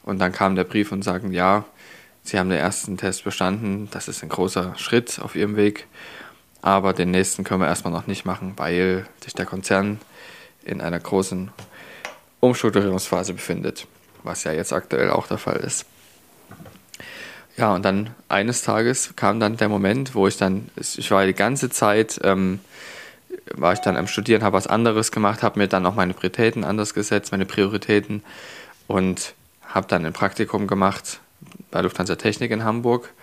Und dann kam der Brief und sagten, ja, Sie haben den ersten Test bestanden. Das ist ein großer Schritt auf Ihrem Weg. Aber den nächsten können wir erstmal noch nicht machen, weil sich der Konzern in einer großen Umstrukturierungsphase befindet. Was ja jetzt aktuell auch der Fall ist. Ja, und dann eines Tages kam dann der Moment, wo ich dann, ich war die ganze Zeit, ähm, war ich dann am Studieren, habe was anderes gemacht, habe mir dann auch meine Prioritäten anders gesetzt, meine Prioritäten und habe dann ein Praktikum gemacht bei Lufthansa Technik in Hamburg,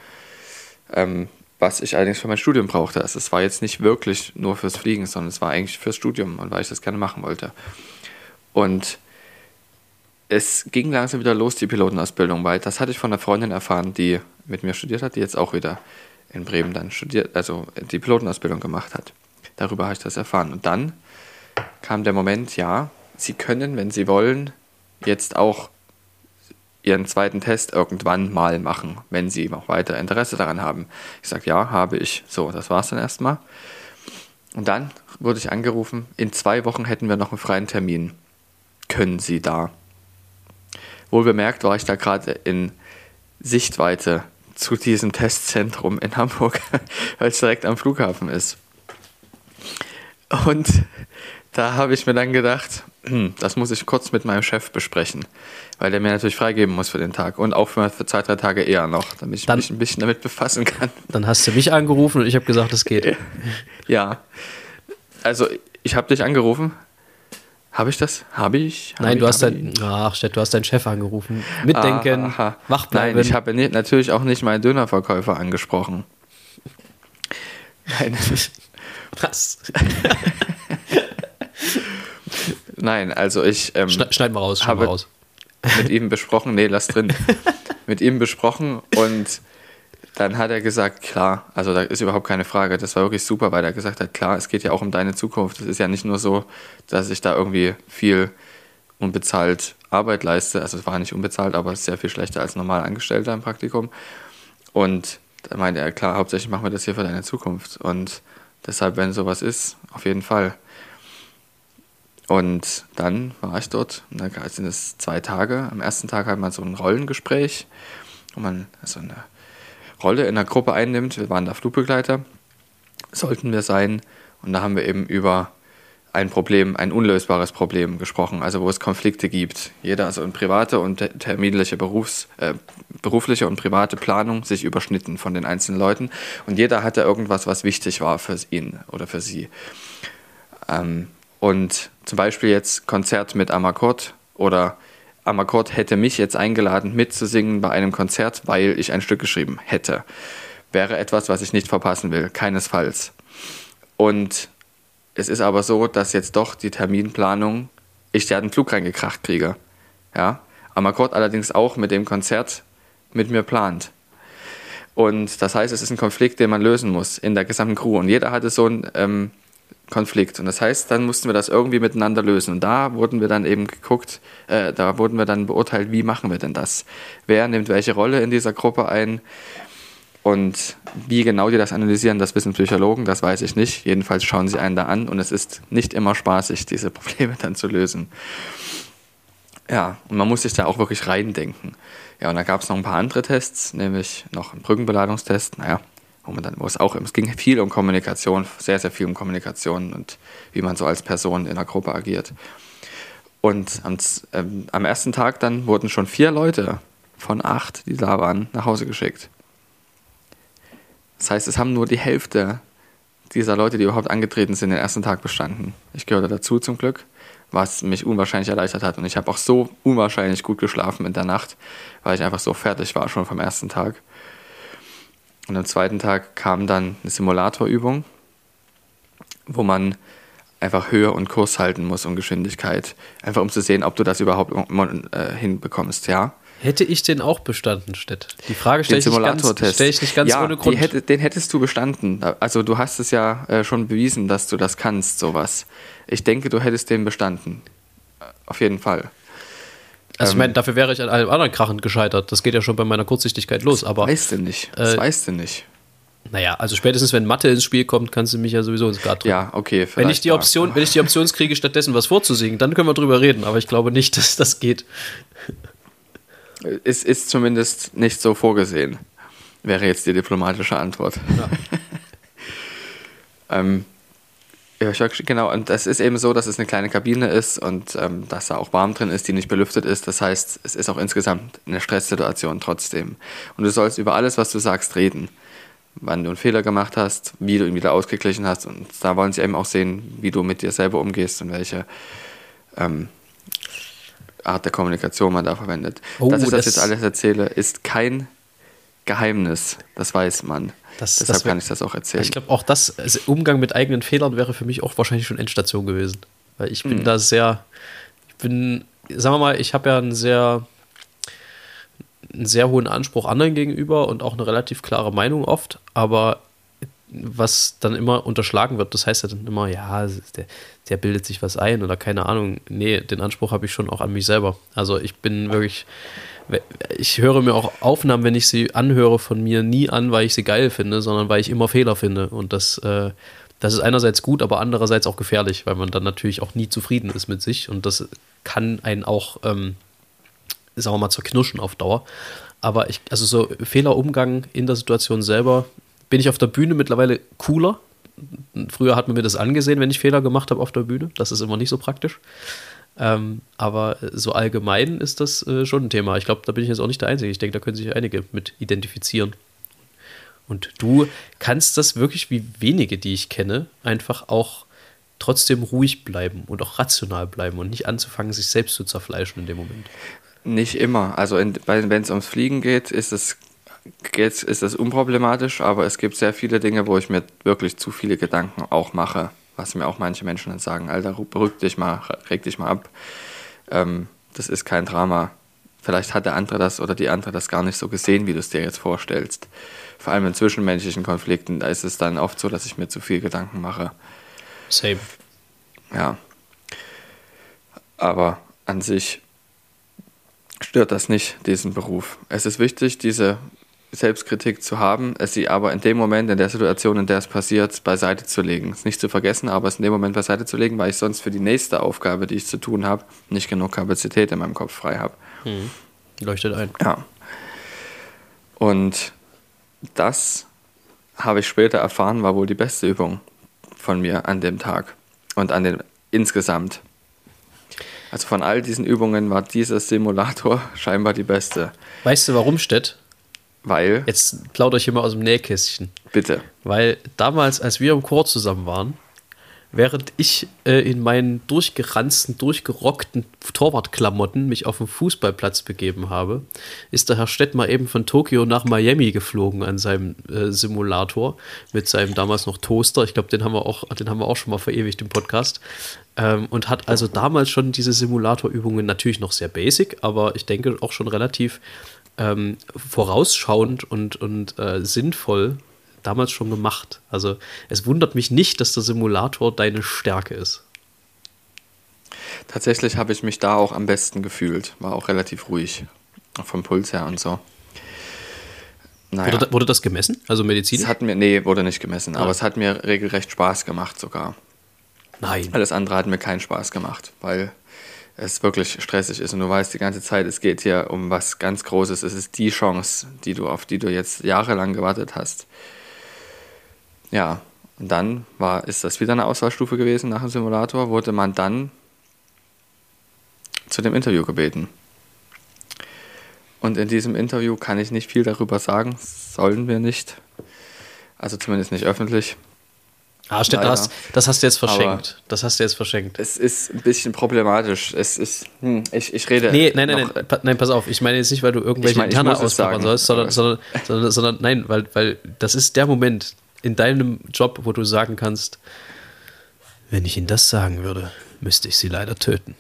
ähm, was ich allerdings für mein Studium brauchte. Also es war jetzt nicht wirklich nur fürs Fliegen, sondern es war eigentlich fürs Studium und weil ich das gerne machen wollte. Und es ging langsam wieder los, die Pilotenausbildung, weil das hatte ich von einer Freundin erfahren, die mit mir studiert hat, die jetzt auch wieder in Bremen dann studiert, also die Pilotenausbildung gemacht hat. Darüber habe ich das erfahren. Und dann kam der Moment, ja, Sie können, wenn Sie wollen, jetzt auch Ihren zweiten Test irgendwann mal machen, wenn Sie noch weiter Interesse daran haben. Ich sage, ja, habe ich. So, das war es dann erstmal. Und dann wurde ich angerufen, in zwei Wochen hätten wir noch einen freien Termin. Können Sie da? Wohl bemerkt war ich da gerade in Sichtweite zu diesem Testzentrum in Hamburg, weil es direkt am Flughafen ist. Und da habe ich mir dann gedacht, hm, das muss ich kurz mit meinem Chef besprechen, weil der mir natürlich freigeben muss für den Tag und auch für, zwei, drei Tage eher noch, damit ich Dann- mich ein bisschen damit befassen kann. Dann hast du mich angerufen und ich habe gesagt, es geht. Ja, also ich habe dich angerufen. Habe ich das? Habe ich? Habe Nein, ich, du hast dein, ach, Stett, du hast deinen Chef angerufen. Mitdenken, Aha, aha. wach bleiben. Nein, ich habe natürlich auch nicht meinen Dönerverkäufer angesprochen. Nein, Was? nein also ich. Ähm, Schne- Schneid mal raus, schneid habe- mal raus. mit ihm besprochen, nee, lass drin, mit ihm besprochen und dann hat er gesagt, klar, also da ist überhaupt keine Frage. Das war wirklich super, weil er gesagt hat, klar, es geht ja auch um deine Zukunft. Es ist ja nicht nur so, dass ich da irgendwie viel unbezahlt Arbeit leiste. Also es war nicht unbezahlt, aber sehr viel schlechter als normal Angestellter im Praktikum. Und da meinte er, klar, hauptsächlich machen wir das hier für deine Zukunft. Und deshalb, wenn sowas ist, auf jeden Fall. Und dann war ich dort, und da sind es zwei Tage. Am ersten Tag hat man so ein Rollengespräch, wo man so eine Rolle in der Gruppe einnimmt. Wir waren da Flugbegleiter, sollten wir sein. Und da haben wir eben über ein Problem, ein unlösbares Problem gesprochen, also wo es Konflikte gibt. Jeder, also in private und terminliche Berufs, äh, berufliche und private Planung sich überschnitten von den einzelnen Leuten. Und jeder hatte irgendwas, was wichtig war für ihn oder für sie. Ähm, und zum Beispiel jetzt Konzert mit Amakord oder Amakord hätte mich jetzt eingeladen, mitzusingen bei einem Konzert, weil ich ein Stück geschrieben hätte. Wäre etwas, was ich nicht verpassen will, keinesfalls. Und es ist aber so, dass jetzt doch die Terminplanung, ich ja einen Flug reingekracht kriege. Ja? Amakord allerdings auch mit dem Konzert mit mir plant. Und das heißt, es ist ein Konflikt, den man lösen muss in der gesamten Crew. Und jeder hatte so ein ähm, Konflikt. Und das heißt, dann mussten wir das irgendwie miteinander lösen. Und da wurden wir dann eben geguckt, äh, da wurden wir dann beurteilt, wie machen wir denn das? Wer nimmt welche Rolle in dieser Gruppe ein? Und wie genau die das analysieren, das wissen Psychologen, das weiß ich nicht. Jedenfalls schauen sie einen da an und es ist nicht immer spaßig, diese Probleme dann zu lösen. Ja, und man muss sich da auch wirklich reindenken. Ja, und da gab es noch ein paar andere Tests, nämlich noch einen Brückenbeladungstest. Naja, wo man dann, wo es auch, es ging viel um Kommunikation, sehr, sehr viel um Kommunikation und wie man so als Person in einer Gruppe agiert. Und am, ähm, am ersten Tag dann wurden schon vier Leute von acht, die da waren, nach Hause geschickt. Das heißt, es haben nur die Hälfte dieser Leute, die überhaupt angetreten sind, den ersten Tag bestanden. Ich gehörte dazu zum Glück, was mich unwahrscheinlich erleichtert hat. Und ich habe auch so unwahrscheinlich gut geschlafen in der Nacht, weil ich einfach so fertig war schon vom ersten Tag. Und am zweiten Tag kam dann eine Simulatorübung, wo man einfach Höhe und Kurs halten muss und Geschwindigkeit. Einfach um zu sehen, ob du das überhaupt äh, hinbekommst, ja. Hätte ich den auch bestanden, Stett? Die Frage stelle ich, stell ich nicht ganz ja, ohne Grund. Hätte, den hättest du bestanden. Also du hast es ja äh, schon bewiesen, dass du das kannst, sowas. Ich denke, du hättest den bestanden. Auf jeden Fall. Also ich meine, ähm, dafür wäre ich an allem anderen Krachen gescheitert. Das geht ja schon bei meiner Kurzsichtigkeit los. Aber weißt du nicht. Das äh, weißt du nicht. Naja, also spätestens wenn Mathe ins Spiel kommt, kannst du mich ja sowieso ins Grad drücken. Ja, okay. Wenn ich, die Option, wenn ich die Option kriege, stattdessen was vorzusingen, dann können wir drüber reden. Aber ich glaube nicht, dass das geht. Es ist zumindest nicht so vorgesehen, wäre jetzt die diplomatische Antwort. Ja. ähm, ja, genau, und das ist eben so, dass es eine kleine Kabine ist und ähm, dass da auch warm drin ist, die nicht belüftet ist. Das heißt, es ist auch insgesamt eine Stresssituation trotzdem. Und du sollst über alles, was du sagst, reden. Wann du einen Fehler gemacht hast, wie du ihn wieder ausgeglichen hast. Und da wollen sie eben auch sehen, wie du mit dir selber umgehst und welche ähm, Art der Kommunikation man da verwendet. Oh, Dass ich das, das jetzt alles erzähle, ist kein Geheimnis. Das weiß man. Das, Deshalb das wär, kann ich das auch erzählen. Ich glaube, auch das, also Umgang mit eigenen Fehlern wäre für mich auch wahrscheinlich schon Endstation gewesen. Weil ich bin mhm. da sehr, ich bin, sagen wir mal, ich habe ja einen sehr, einen sehr hohen Anspruch anderen gegenüber und auch eine relativ klare Meinung oft, aber was dann immer unterschlagen wird, das heißt ja dann immer, ja, der, der bildet sich was ein oder keine Ahnung. Nee, den Anspruch habe ich schon auch an mich selber. Also ich bin wirklich ich höre mir auch Aufnahmen, wenn ich sie anhöre, von mir nie an, weil ich sie geil finde, sondern weil ich immer Fehler finde. Und das, äh, das ist einerseits gut, aber andererseits auch gefährlich, weil man dann natürlich auch nie zufrieden ist mit sich. Und das kann einen auch, ähm, sagen wir mal, zerknirschen auf Dauer. Aber ich, also so Fehlerumgang in der Situation selber, bin ich auf der Bühne mittlerweile cooler. Früher hat man mir das angesehen, wenn ich Fehler gemacht habe auf der Bühne. Das ist immer nicht so praktisch. Ähm, aber so allgemein ist das äh, schon ein Thema. Ich glaube, da bin ich jetzt auch nicht der Einzige. Ich denke, da können sich einige mit identifizieren. Und du kannst das wirklich wie wenige, die ich kenne, einfach auch trotzdem ruhig bleiben und auch rational bleiben und nicht anzufangen, sich selbst zu zerfleischen in dem Moment. Nicht immer. Also wenn es ums Fliegen geht, ist es ist das unproblematisch, aber es gibt sehr viele Dinge, wo ich mir wirklich zu viele Gedanken auch mache was mir auch manche Menschen dann sagen, Alter, beruhig dich mal, reg dich mal ab. Ähm, das ist kein Drama. Vielleicht hat der andere das oder die andere das gar nicht so gesehen, wie du es dir jetzt vorstellst. Vor allem in zwischenmenschlichen Konflikten, da ist es dann oft so, dass ich mir zu viel Gedanken mache. Same. Ja. Aber an sich stört das nicht, diesen Beruf. Es ist wichtig, diese Selbstkritik zu haben, es sie aber in dem Moment, in der Situation, in der es passiert, beiseite zu legen. Es nicht zu vergessen, aber es in dem Moment beiseite zu legen, weil ich sonst für die nächste Aufgabe, die ich zu tun habe, nicht genug Kapazität in meinem Kopf frei habe. Hm. Leuchtet ein. Ja. Und das habe ich später erfahren, war wohl die beste Übung von mir an dem Tag und an den insgesamt. Also von all diesen Übungen war dieser Simulator scheinbar die beste. Weißt du, warum, Stett? Weil. Jetzt plaudere ich immer aus dem Nähkästchen. Bitte. Weil damals, als wir im Chor zusammen waren, während ich äh, in meinen durchgeranzten, durchgerockten Torwartklamotten mich auf den Fußballplatz begeben habe, ist der Herr Stett mal eben von Tokio nach Miami geflogen an seinem äh, Simulator mit seinem damals noch Toaster. Ich glaube, den haben wir auch, den haben wir auch schon mal verewigt im Podcast. Ähm, und hat also damals schon diese Simulatorübungen natürlich noch sehr basic, aber ich denke auch schon relativ ähm, vorausschauend und, und äh, sinnvoll damals schon gemacht. Also es wundert mich nicht, dass der Simulator deine Stärke ist. Tatsächlich habe ich mich da auch am besten gefühlt. War auch relativ ruhig. Auch vom Puls her und so. Naja. Wurde, wurde, das gemessen? Also Medizin? Es hat mir, nee, wurde nicht gemessen, ah. aber es hat mir regelrecht Spaß gemacht sogar. Nein. Alles andere hat mir keinen Spaß gemacht, weil es wirklich stressig ist und du weißt die ganze Zeit, es geht hier um was ganz Großes. Es ist die Chance, die du, auf die du jetzt jahrelang gewartet hast. Ja, und dann war, ist das wieder eine Auswahlstufe gewesen nach dem Simulator, wurde man dann zu dem Interview gebeten. Und in diesem Interview kann ich nicht viel darüber sagen, sollen wir nicht. Also zumindest nicht öffentlich. Ah, stimmt, das, das hast du jetzt verschenkt. Aber das hast du jetzt verschenkt. Es ist ein bisschen problematisch. Es ist, hm, ich, ich rede. Nee, nein, nein, nein, nein, pass auf. Ich meine jetzt nicht, weil du irgendwelche ich mein, Interne ausbauen sollst, sondern, sondern, sondern, sondern, nein, weil, weil das ist der Moment in deinem Job, wo du sagen kannst, wenn ich Ihnen das sagen würde, müsste ich Sie leider töten.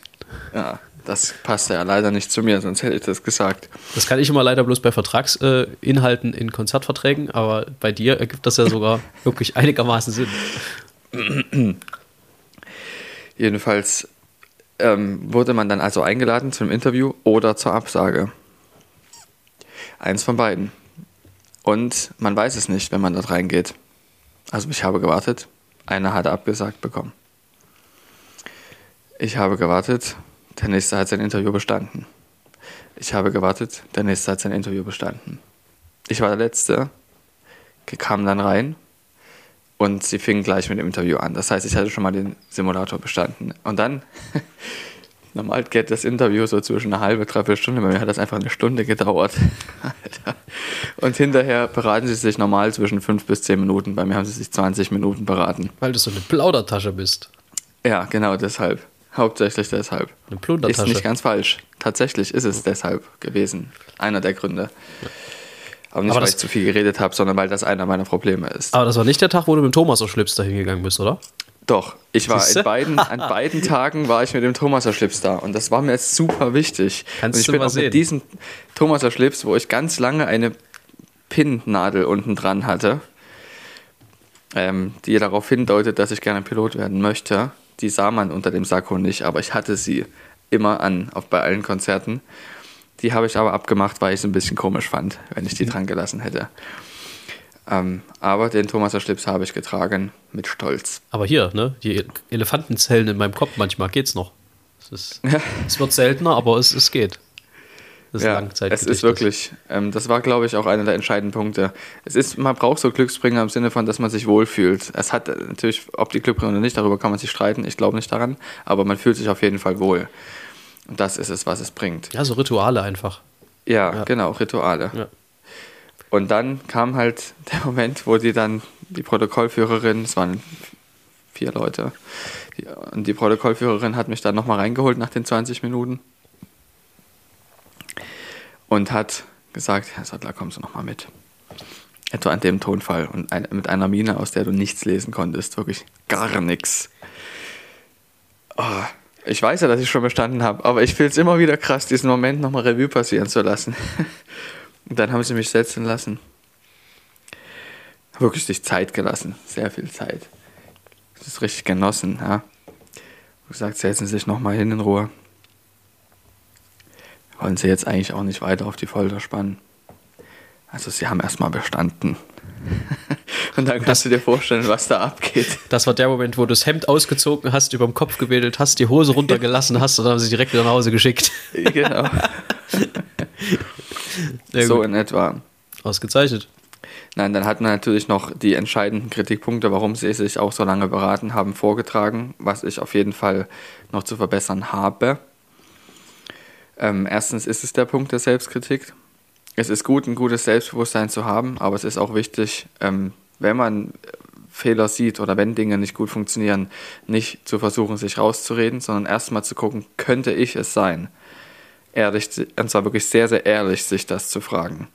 Ja, das passt ja leider nicht zu mir, sonst hätte ich das gesagt. Das kann ich immer leider bloß bei Vertragsinhalten in Konzertverträgen, aber bei dir ergibt das ja sogar wirklich einigermaßen Sinn. Jedenfalls ähm, wurde man dann also eingeladen zum Interview oder zur Absage. Eins von beiden. Und man weiß es nicht, wenn man dort reingeht. Also ich habe gewartet, einer hat abgesagt bekommen. Ich habe gewartet, der nächste hat sein Interview bestanden. Ich habe gewartet, der nächste hat sein Interview bestanden. Ich war der Letzte, kam dann rein und sie fing gleich mit dem Interview an. Das heißt, ich hatte schon mal den Simulator bestanden. Und dann, normal geht das Interview so zwischen eine halbe, dreiviertel Stunde, bei mir hat das einfach eine Stunde gedauert. und hinterher beraten sie sich normal zwischen fünf bis zehn Minuten. Bei mir haben sie sich 20 Minuten beraten. Weil du so eine Plaudertasche bist. Ja, genau deshalb. Hauptsächlich deshalb. Eine Plundertasche. Ist nicht ganz falsch. Tatsächlich ist es deshalb gewesen. Einer der Gründe. Aber nicht, aber weil ich zu viel geredet habe, sondern weil das einer meiner Probleme ist. Aber das war nicht der Tag, wo du mit Thomas aus Schlips da hingegangen bist, oder? Doch, ich war in beiden, an beiden Tagen war ich mit dem Thomaser Schlips da und das war mir jetzt super wichtig. Kannst und ich du bin mal auch sehen. mit diesem Thomaser Schlips, wo ich ganz lange eine Pinnnadel unten dran hatte, ähm, die darauf hindeutet, dass ich gerne Pilot werden möchte. Die sah man unter dem Sakko nicht, aber ich hatte sie immer an, auf, bei allen Konzerten. Die habe ich aber abgemacht, weil ich es ein bisschen komisch fand, wenn ich die dran gelassen hätte. Ähm, aber den Thomaser Schlips habe ich getragen mit Stolz. Aber hier, ne? Die Elefantenzellen in meinem Kopf, manchmal geht's noch. Es, ist, es wird seltener, aber es, es geht. Das ist Ja, Langzeitgedächtnis. es ist wirklich, ähm, das war, glaube ich, auch einer der entscheidenden Punkte. Es ist, man braucht so Glücksbringer im Sinne von, dass man sich wohlfühlt. Es hat äh, natürlich, ob die Glücksbringer oder nicht, darüber kann man sich streiten. Ich glaube nicht daran, aber man fühlt sich auf jeden Fall wohl. Und das ist es, was es bringt. Ja, so Rituale einfach. Ja, Ja. genau, Rituale. Ja. Und dann kam halt der Moment, wo die dann, die Protokollführerin, es waren vier Leute, die, und die Protokollführerin hat mich dann nochmal reingeholt nach den 20 Minuten und hat gesagt, Herr Sattler, kommst du nochmal mit. Etwa an dem Tonfall und ein, mit einer Miene, aus der du nichts lesen konntest, wirklich gar nichts. Oh, Ich weiß ja, dass ich schon bestanden habe, aber ich finde es immer wieder krass, diesen Moment nochmal Revue passieren zu lassen. Und dann haben sie mich setzen lassen. Wirklich sich Zeit gelassen, sehr viel Zeit. Das ist richtig genossen, ja. Wie gesagt, setzen Sie sich nochmal hin in Ruhe. Wollen Sie jetzt eigentlich auch nicht weiter auf die Folter spannen. Also Sie haben erstmal bestanden. Und dann kannst das, du dir vorstellen, was da abgeht. Das war der Moment, wo du das Hemd ausgezogen hast, über dem Kopf gewedelt hast, die Hose runtergelassen hast und dann haben sie direkt wieder nach Hause geschickt. Genau. so in etwa. Ausgezeichnet. Nein, dann hat man natürlich noch die entscheidenden Kritikpunkte, warum sie sich auch so lange beraten haben, vorgetragen, was ich auf jeden Fall noch zu verbessern habe. Ähm, erstens ist es der Punkt der Selbstkritik. Es ist gut, ein gutes Selbstbewusstsein zu haben, aber es ist auch wichtig, ähm, wenn man Fehler sieht oder wenn Dinge nicht gut funktionieren, nicht zu versuchen, sich rauszureden, sondern erstmal zu gucken, könnte ich es sein? Ehrlich, und zwar wirklich sehr, sehr ehrlich, sich das zu fragen.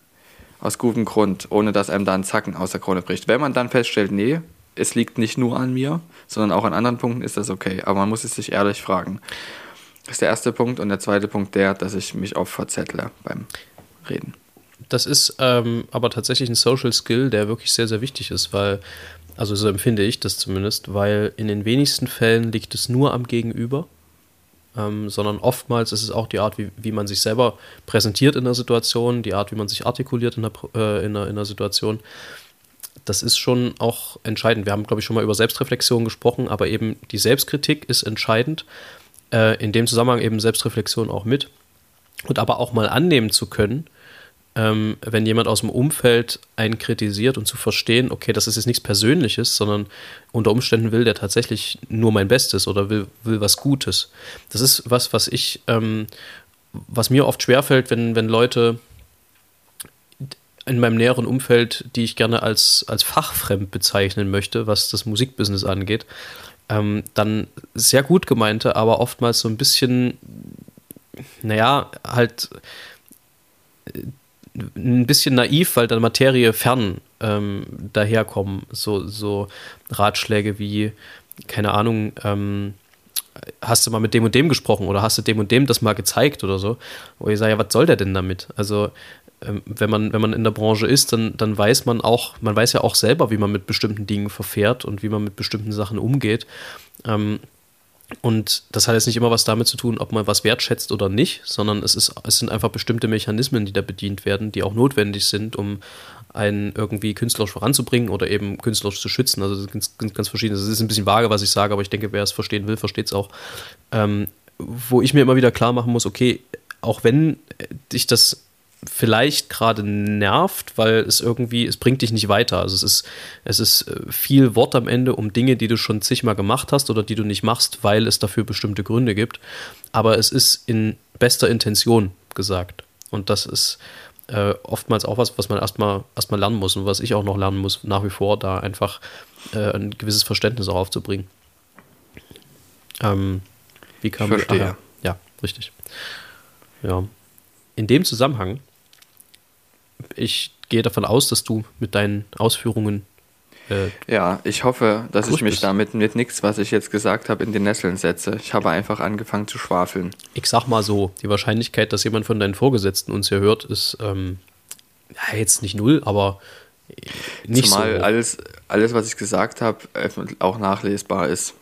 Aus gutem Grund, ohne dass einem da ein Zacken aus der Krone bricht. Wenn man dann feststellt, nee, es liegt nicht nur an mir, sondern auch an anderen Punkten, ist das okay. Aber man muss es sich ehrlich fragen. Das ist der erste Punkt. Und der zweite Punkt der, dass ich mich oft verzettle beim Reden. Das ist ähm, aber tatsächlich ein Social Skill, der wirklich sehr, sehr wichtig ist, weil, also so empfinde ich das zumindest, weil in den wenigsten Fällen liegt es nur am Gegenüber, ähm, sondern oftmals ist es auch die Art, wie, wie man sich selber präsentiert in der Situation, die Art, wie man sich artikuliert in der, äh, in der, in der Situation. Das ist schon auch entscheidend. Wir haben, glaube ich, schon mal über Selbstreflexion gesprochen, aber eben die Selbstkritik ist entscheidend. Äh, in dem Zusammenhang eben Selbstreflexion auch mit. Und aber auch mal annehmen zu können, ähm, wenn jemand aus dem Umfeld einen kritisiert und zu verstehen, okay, das ist jetzt nichts Persönliches, sondern unter Umständen will der tatsächlich nur mein Bestes oder will, will was Gutes. Das ist was, was ich, ähm, was mir oft schwerfällt, wenn, wenn Leute in meinem näheren Umfeld, die ich gerne als, als fachfremd bezeichnen möchte, was das Musikbusiness angeht, ähm, dann sehr gut gemeinte, aber oftmals so ein bisschen, naja, halt ein bisschen naiv, weil dann Materie fern ähm, daherkommen. So, so Ratschläge wie, keine Ahnung, ähm, hast du mal mit dem und dem gesprochen oder hast du dem und dem das mal gezeigt oder so. Wo ich sage, ja, was soll der denn damit? Also, wenn, man, wenn man in der Branche ist, dann, dann weiß man auch, man weiß ja auch selber, wie man mit bestimmten Dingen verfährt und wie man mit bestimmten Sachen umgeht. Ähm, und das hat jetzt nicht immer was damit zu tun, ob man was wertschätzt oder nicht, sondern es, ist, es sind einfach bestimmte Mechanismen, die da bedient werden, die auch notwendig sind, um einen irgendwie künstlerisch voranzubringen oder eben künstlerisch zu schützen. Also das ist ganz, ganz, ganz verschieden. Es ist ein bisschen vage, was ich sage, aber ich denke, wer es verstehen will, versteht es auch. Ähm, wo ich mir immer wieder klar machen muss, okay, auch wenn dich das vielleicht gerade nervt, weil es irgendwie, es bringt dich nicht weiter. Also es ist, es ist äh, viel Wort am Ende um Dinge, die du schon zigmal gemacht hast oder die du nicht machst, weil es dafür bestimmte Gründe gibt. Aber es ist in bester Intention gesagt. Und das ist äh, oftmals auch was, was man erstmal erstmal lernen muss und was ich auch noch lernen muss, nach wie vor, da einfach äh, ein gewisses Verständnis auch aufzubringen. Ähm, wie kam ich verstehe. Aha, ja, richtig. Ja. In dem Zusammenhang ich gehe davon aus, dass du mit deinen Ausführungen. Äh, ja, ich hoffe, dass ich mich bist. damit mit nichts, was ich jetzt gesagt habe, in die Nesseln setze. Ich habe einfach angefangen zu schwafeln. Ich sag mal so: Die Wahrscheinlichkeit, dass jemand von deinen Vorgesetzten uns hier hört, ist ähm, ja, jetzt nicht null, aber nicht Zumal so. alles, alles, was ich gesagt habe, auch nachlesbar ist.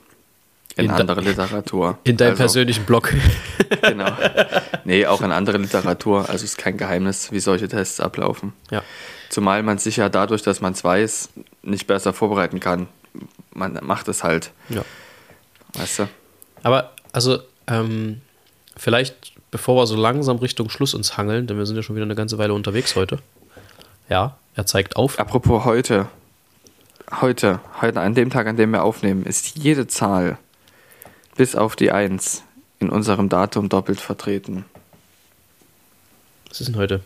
In, in anderer Literatur. In deinem also, persönlichen Blog. genau. Nee, auch in anderer Literatur. Also ist kein Geheimnis, wie solche Tests ablaufen. Ja. Zumal man sich ja dadurch, dass man es weiß, nicht besser vorbereiten kann. Man macht es halt. Ja. Weißt du? Aber, also, ähm, vielleicht, bevor wir so langsam Richtung Schluss uns hangeln, denn wir sind ja schon wieder eine ganze Weile unterwegs heute. Ja, er zeigt auf. Apropos heute. Heute, heute, an dem Tag, an dem wir aufnehmen, ist jede Zahl bis auf die 1 in unserem Datum doppelt vertreten. Was ist denn heute?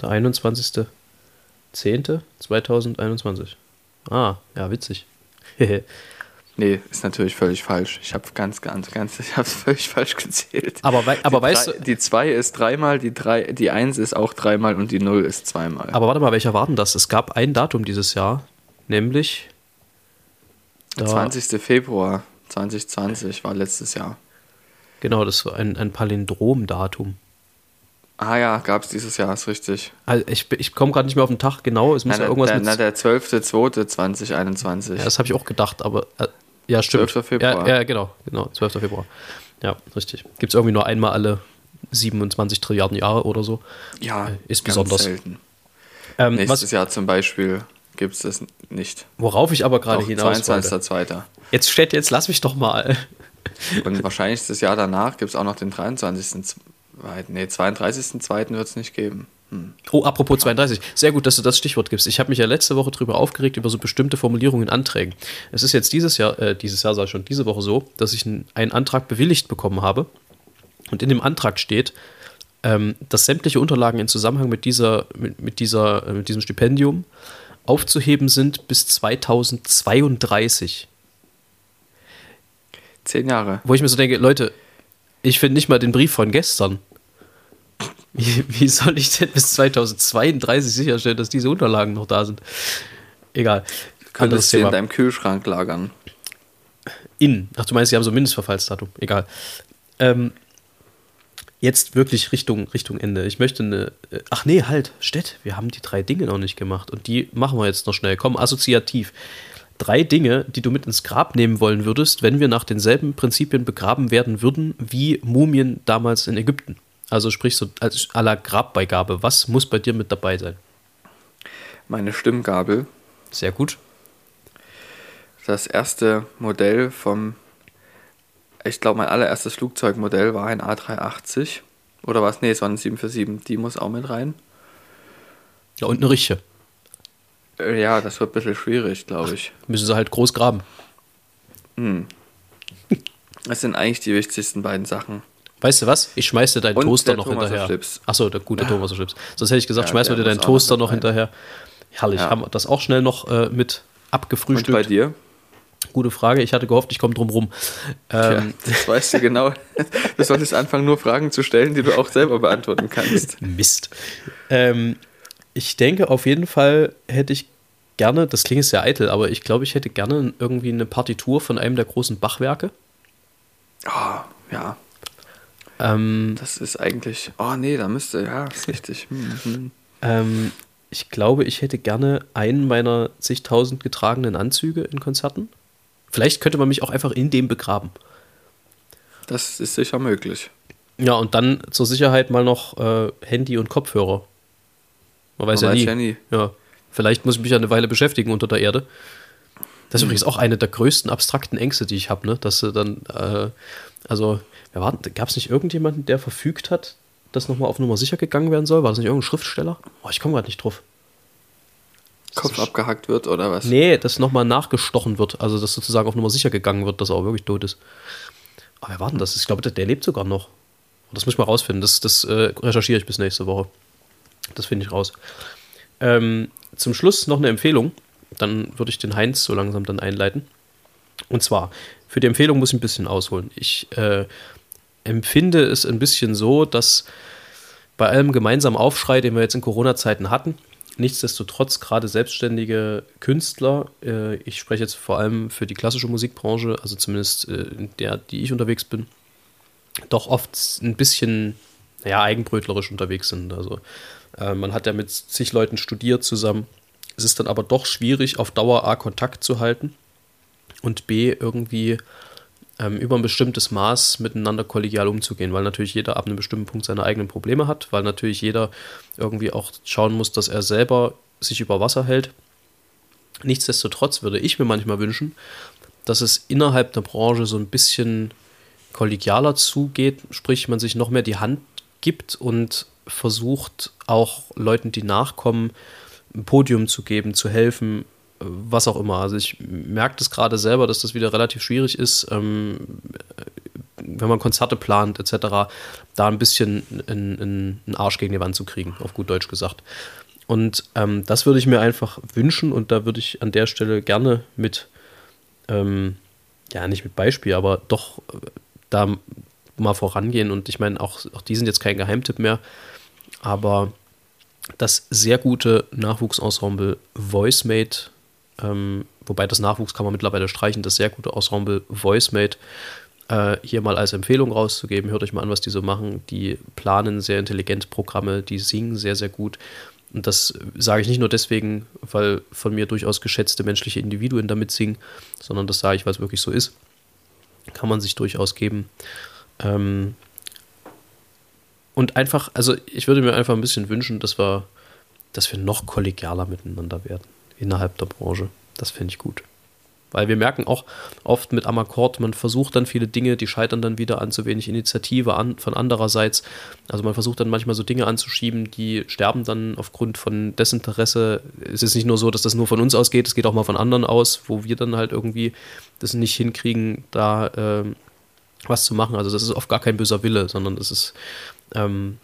Der 21.10.2021. Ah, ja, witzig. nee, ist natürlich völlig falsch. Ich habe ganz, ganz, ganz, ich habe es völlig falsch gezählt. Aber, wei aber die weißt drei, du. Die 2 ist dreimal, die, drei, die 1 ist auch dreimal und die 0 ist zweimal. Aber warte mal, welcher war denn das? Es gab ein Datum dieses Jahr, nämlich. 20. Februar. 2020 war letztes Jahr. Genau, das war ein, ein Palindrom-Datum. Ah ja, gab es dieses Jahr, ist richtig. Also ich, ich komme gerade nicht mehr auf den Tag genau. Es muss na, ja irgendwas der, mit. na, der 12.02.2021. Ja, das habe ich auch gedacht, aber äh, ja, stimmt. 12. Februar. Ja, ja, genau, genau, 12. Februar. Ja, richtig. Gibt es irgendwie nur einmal alle 27 Trilliarden Jahre oder so. Ja, Äh, ist besonders. selten. Ähm, Nächstes was, Jahr zum Beispiel gibt es das nicht. worauf ich aber gerade hinaus wollte. 22.02. Jetzt steht, jetzt lass mich doch mal. Und wahrscheinlich das Jahr danach gibt es auch noch den 23.02. Nee, 32.02. wird es nicht geben. Hm. Oh, apropos 32. Sehr gut, dass du das Stichwort gibst. Ich habe mich ja letzte Woche darüber aufgeregt, über so bestimmte Formulierungen in Anträgen. Es ist jetzt dieses Jahr, äh, dieses Jahr ich schon, diese Woche so, dass ich einen Antrag bewilligt bekommen habe. Und in dem Antrag steht, ähm, dass sämtliche Unterlagen in Zusammenhang mit, dieser, mit, mit, dieser, äh, mit diesem Stipendium aufzuheben sind bis 2032. Zehn Jahre. Wo ich mir so denke, Leute, ich finde nicht mal den Brief von gestern. Wie, wie soll ich denn bis 2032 sicherstellen, dass diese Unterlagen noch da sind? Egal. Könntest Anderes du in deinem Kühlschrank lagern. In. Ach, du meinst, sie haben so ein Mindestverfallsdatum. Egal. Ähm, jetzt wirklich Richtung, Richtung Ende. Ich möchte eine. äh, Ach nee, halt, Stett, wir haben die drei Dinge noch nicht gemacht. Und die machen wir jetzt noch schnell. Komm, assoziativ. Drei Dinge, die du mit ins Grab nehmen wollen würdest, wenn wir nach denselben Prinzipien begraben werden würden, wie Mumien damals in Ägypten. Also sprich so als la Grabbeigabe. Was muss bei dir mit dabei sein? Meine Stimmgabel. Sehr gut. Das erste Modell vom, ich glaube, mein allererstes Flugzeugmodell war ein A380. Oder was? Nee, es war ein 747. Die muss auch mit rein. Ja, und eine Riche. Äh, Ja, das wird ein bisschen schwierig, glaube ich. Müssen sie halt groß graben. Das sind eigentlich die wichtigsten beiden Sachen. Weißt du was? Ich schmeiß dir deinen Und Toaster noch Thomaser hinterher. Achso, der gute Thomaser Schlips. Sonst hätte ich gesagt, Ja, schmeiß mir dir deinen noch Toaster noch hinterher. Herrlich, Ja. haben wir das auch schnell noch äh, mit Und abgefrühstückt. bei dir? Gute Frage. Ich hatte gehofft, ich komme drum rum. Ja, Ähm, das weißt du genau. Du solltest anfangen, nur Fragen zu stellen, die du auch selber beantworten kannst. Mist. Ähm, ich denke, auf jeden Fall hätte ich gerne, das klingt jetzt sehr eitel, aber ich glaube, ich hätte gerne irgendwie eine Partitur von einem der großen Bachwerke. Oh, ja, Ähm, das ist eigentlich. Oh nee, da müsste. Ja, ist richtig. Hm, hm. ähm, ich glaube, ich hätte gerne einen meiner zigtausend getragenen Anzüge in Konzerten. Vielleicht könnte man mich auch einfach in dem begraben. Das ist sicher möglich. Ja, und dann zur Sicherheit mal noch äh, Handy und Kopfhörer. Man weiß, Man ja, weiß nie. ja nie. Ja, vielleicht muss ich mich ja eine Weile beschäftigen unter der Erde. Das ist Mhm. übrigens auch eine der größten abstrakten Ängste, die ich habe, ne? Dass sie dann, äh, also, gab es nicht irgendjemanden, der verfügt hat, dass nochmal auf Nummer sicher gegangen werden soll? War das nicht irgendein Schriftsteller? Oh, ich komme gerade nicht drauf. Kopf abgehackt wird oder was? Nee, dass nochmal nachgestochen wird. Also, dass sozusagen auf Nummer sicher gegangen wird, dass er auch wirklich tot ist. Aber wer war denn das? Ich glaube, der, der lebt sogar noch. Das muss ich mal rausfinden. Das, das äh, recherchiere ich bis nächste Woche. Das finde ich raus. Ähm, zum Schluss noch eine Empfehlung. Dann würde ich den Heinz so langsam dann einleiten. Und zwar, für die Empfehlung muss ich ein bisschen ausholen. Ich äh, empfinde es ein bisschen so, dass bei allem gemeinsamen Aufschrei, den wir jetzt in Corona-Zeiten hatten, nichtsdestotrotz gerade selbstständige Künstler, äh, ich spreche jetzt vor allem für die klassische Musikbranche, also zumindest äh, in der, die ich unterwegs bin, doch oft ein bisschen ja, eigenbrötlerisch unterwegs sind. Also äh, man hat ja mit zig Leuten studiert zusammen. Es ist dann aber doch schwierig, auf Dauer A Kontakt zu halten und B irgendwie ähm, über ein bestimmtes Maß miteinander kollegial umzugehen, weil natürlich jeder ab einem bestimmten Punkt seine eigenen Probleme hat, weil natürlich jeder irgendwie auch schauen muss, dass er selber sich über Wasser hält. Nichtsdestotrotz würde ich mir manchmal wünschen, dass es innerhalb der Branche so ein bisschen kollegialer zugeht, sprich man sich noch mehr die Hand gibt und versucht auch Leuten, die nachkommen, ein Podium zu geben, zu helfen, was auch immer. Also ich merke das gerade selber, dass das wieder relativ schwierig ist, ähm, wenn man Konzerte plant etc., da ein bisschen einen, Arsch gegen die Wand zu kriegen, auf gut Deutsch gesagt. Und ähm, das würde ich mir einfach wünschen und da würde ich an der Stelle gerne mit, ähm, ja nicht mit Beispiel, aber doch äh, da mal vorangehen. Und ich meine, auch, auch die sind jetzt kein Geheimtipp mehr, aber das sehr gute Nachwuchsensemble Voicemate, ähm, wobei das Nachwuchs kann man mittlerweile streichen, das sehr gute Ensemble Voicemate äh, hier mal als Empfehlung rauszugeben. Hört euch mal an, was die so machen. Die planen sehr intelligent Programme, die singen sehr, sehr gut. Und das sage ich nicht nur deswegen, weil von mir durchaus geschätzte menschliche Individuen damit singen, sondern das sage ich, weil es wirklich so ist. Kann man sich durchaus geben. Ähm und einfach, also ich würde mir einfach ein bisschen wünschen, dass wir, dass wir noch kollegialer miteinander werden innerhalb der Branche. Das fände ich gut. Weil wir merken auch oft mit Amakord, man versucht dann viele Dinge, die scheitern dann wieder an zu wenig Initiative an, von andererseits. Also man versucht dann manchmal so Dinge anzuschieben, die sterben dann aufgrund von Desinteresse. Es ist nicht nur so, dass das nur von uns ausgeht, es geht auch mal von anderen aus, wo wir dann halt irgendwie das nicht hinkriegen, da äh, was zu machen. Also das ist oft gar kein böser Wille, sondern das ist, ähm,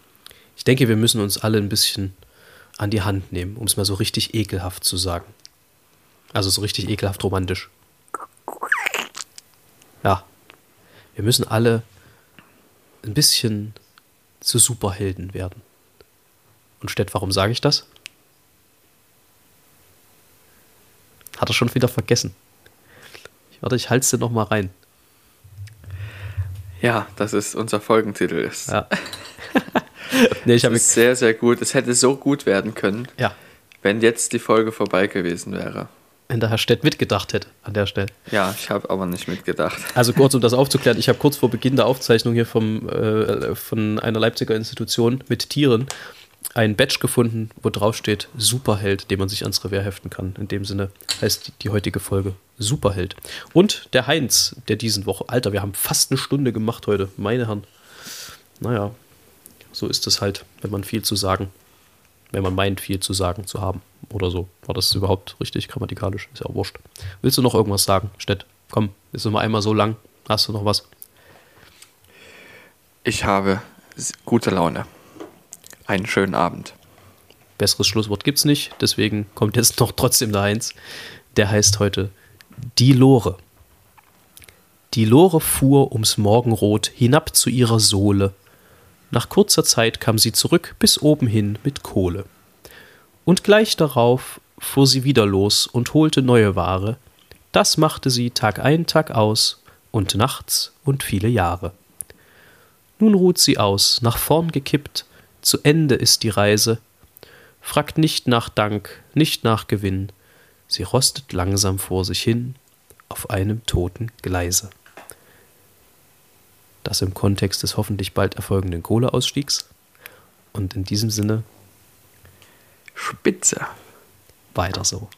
ich denke, wir müssen uns alle ein bisschen an die Hand nehmen, um es mal so richtig ekelhaft zu sagen. Also so richtig ekelhaft romantisch. Ja. Wir müssen alle ein bisschen zu Superhelden werden. Und Stett, warum sage ich das? Hat er schon wieder vergessen. Ich, warte, ich halte dir noch mal rein. Ja, das ist unser Folgentitel. Ja. nee, ich ist sehr, sehr gut. Es hätte so gut werden können, ja. wenn jetzt die Folge vorbei gewesen wäre wenn der Herr Stett mitgedacht hätte an der Stelle. Ja, ich habe aber nicht mitgedacht. Also kurz, um das aufzuklären, ich habe kurz vor Beginn der Aufzeichnung hier vom, äh, von einer Leipziger Institution mit Tieren ein Badge gefunden, wo drauf steht Superheld, den man sich ans Revers heften kann. In dem Sinne heißt die, die heutige Folge Superheld. Und der Heinz, der diesen Woche, Alter, wir haben fast eine Stunde gemacht heute, meine Herren. Naja, so ist es halt, wenn man viel zu sagen, wenn man meint, viel zu sagen zu haben oder so. War das überhaupt richtig grammatikalisch? Ist ja auch wurscht. Willst du noch irgendwas sagen, Stett? Komm, ist mal einmal so lang. Hast du noch was? Ich habe gute Laune. Einen schönen Abend. Besseres Schlusswort gibt's nicht, deswegen kommt jetzt noch trotzdem der Eins. Der heißt heute Die Lore. Die Lore fuhr ums Morgenrot hinab zu ihrer Sohle. Nach kurzer Zeit kam sie zurück bis oben hin mit Kohle und gleich darauf fuhr sie wieder los und holte neue Ware. Das machte sie Tag ein, Tag aus und nachts und viele Jahre. Nun ruht sie aus, nach vorn gekippt, zu Ende ist die Reise, fragt nicht nach Dank, nicht nach Gewinn, sie rostet langsam vor sich hin auf einem toten Gleise. Das im Kontext des hoffentlich bald erfolgenden Kohleausstiegs. Und in diesem Sinne Spitze. Weiter so.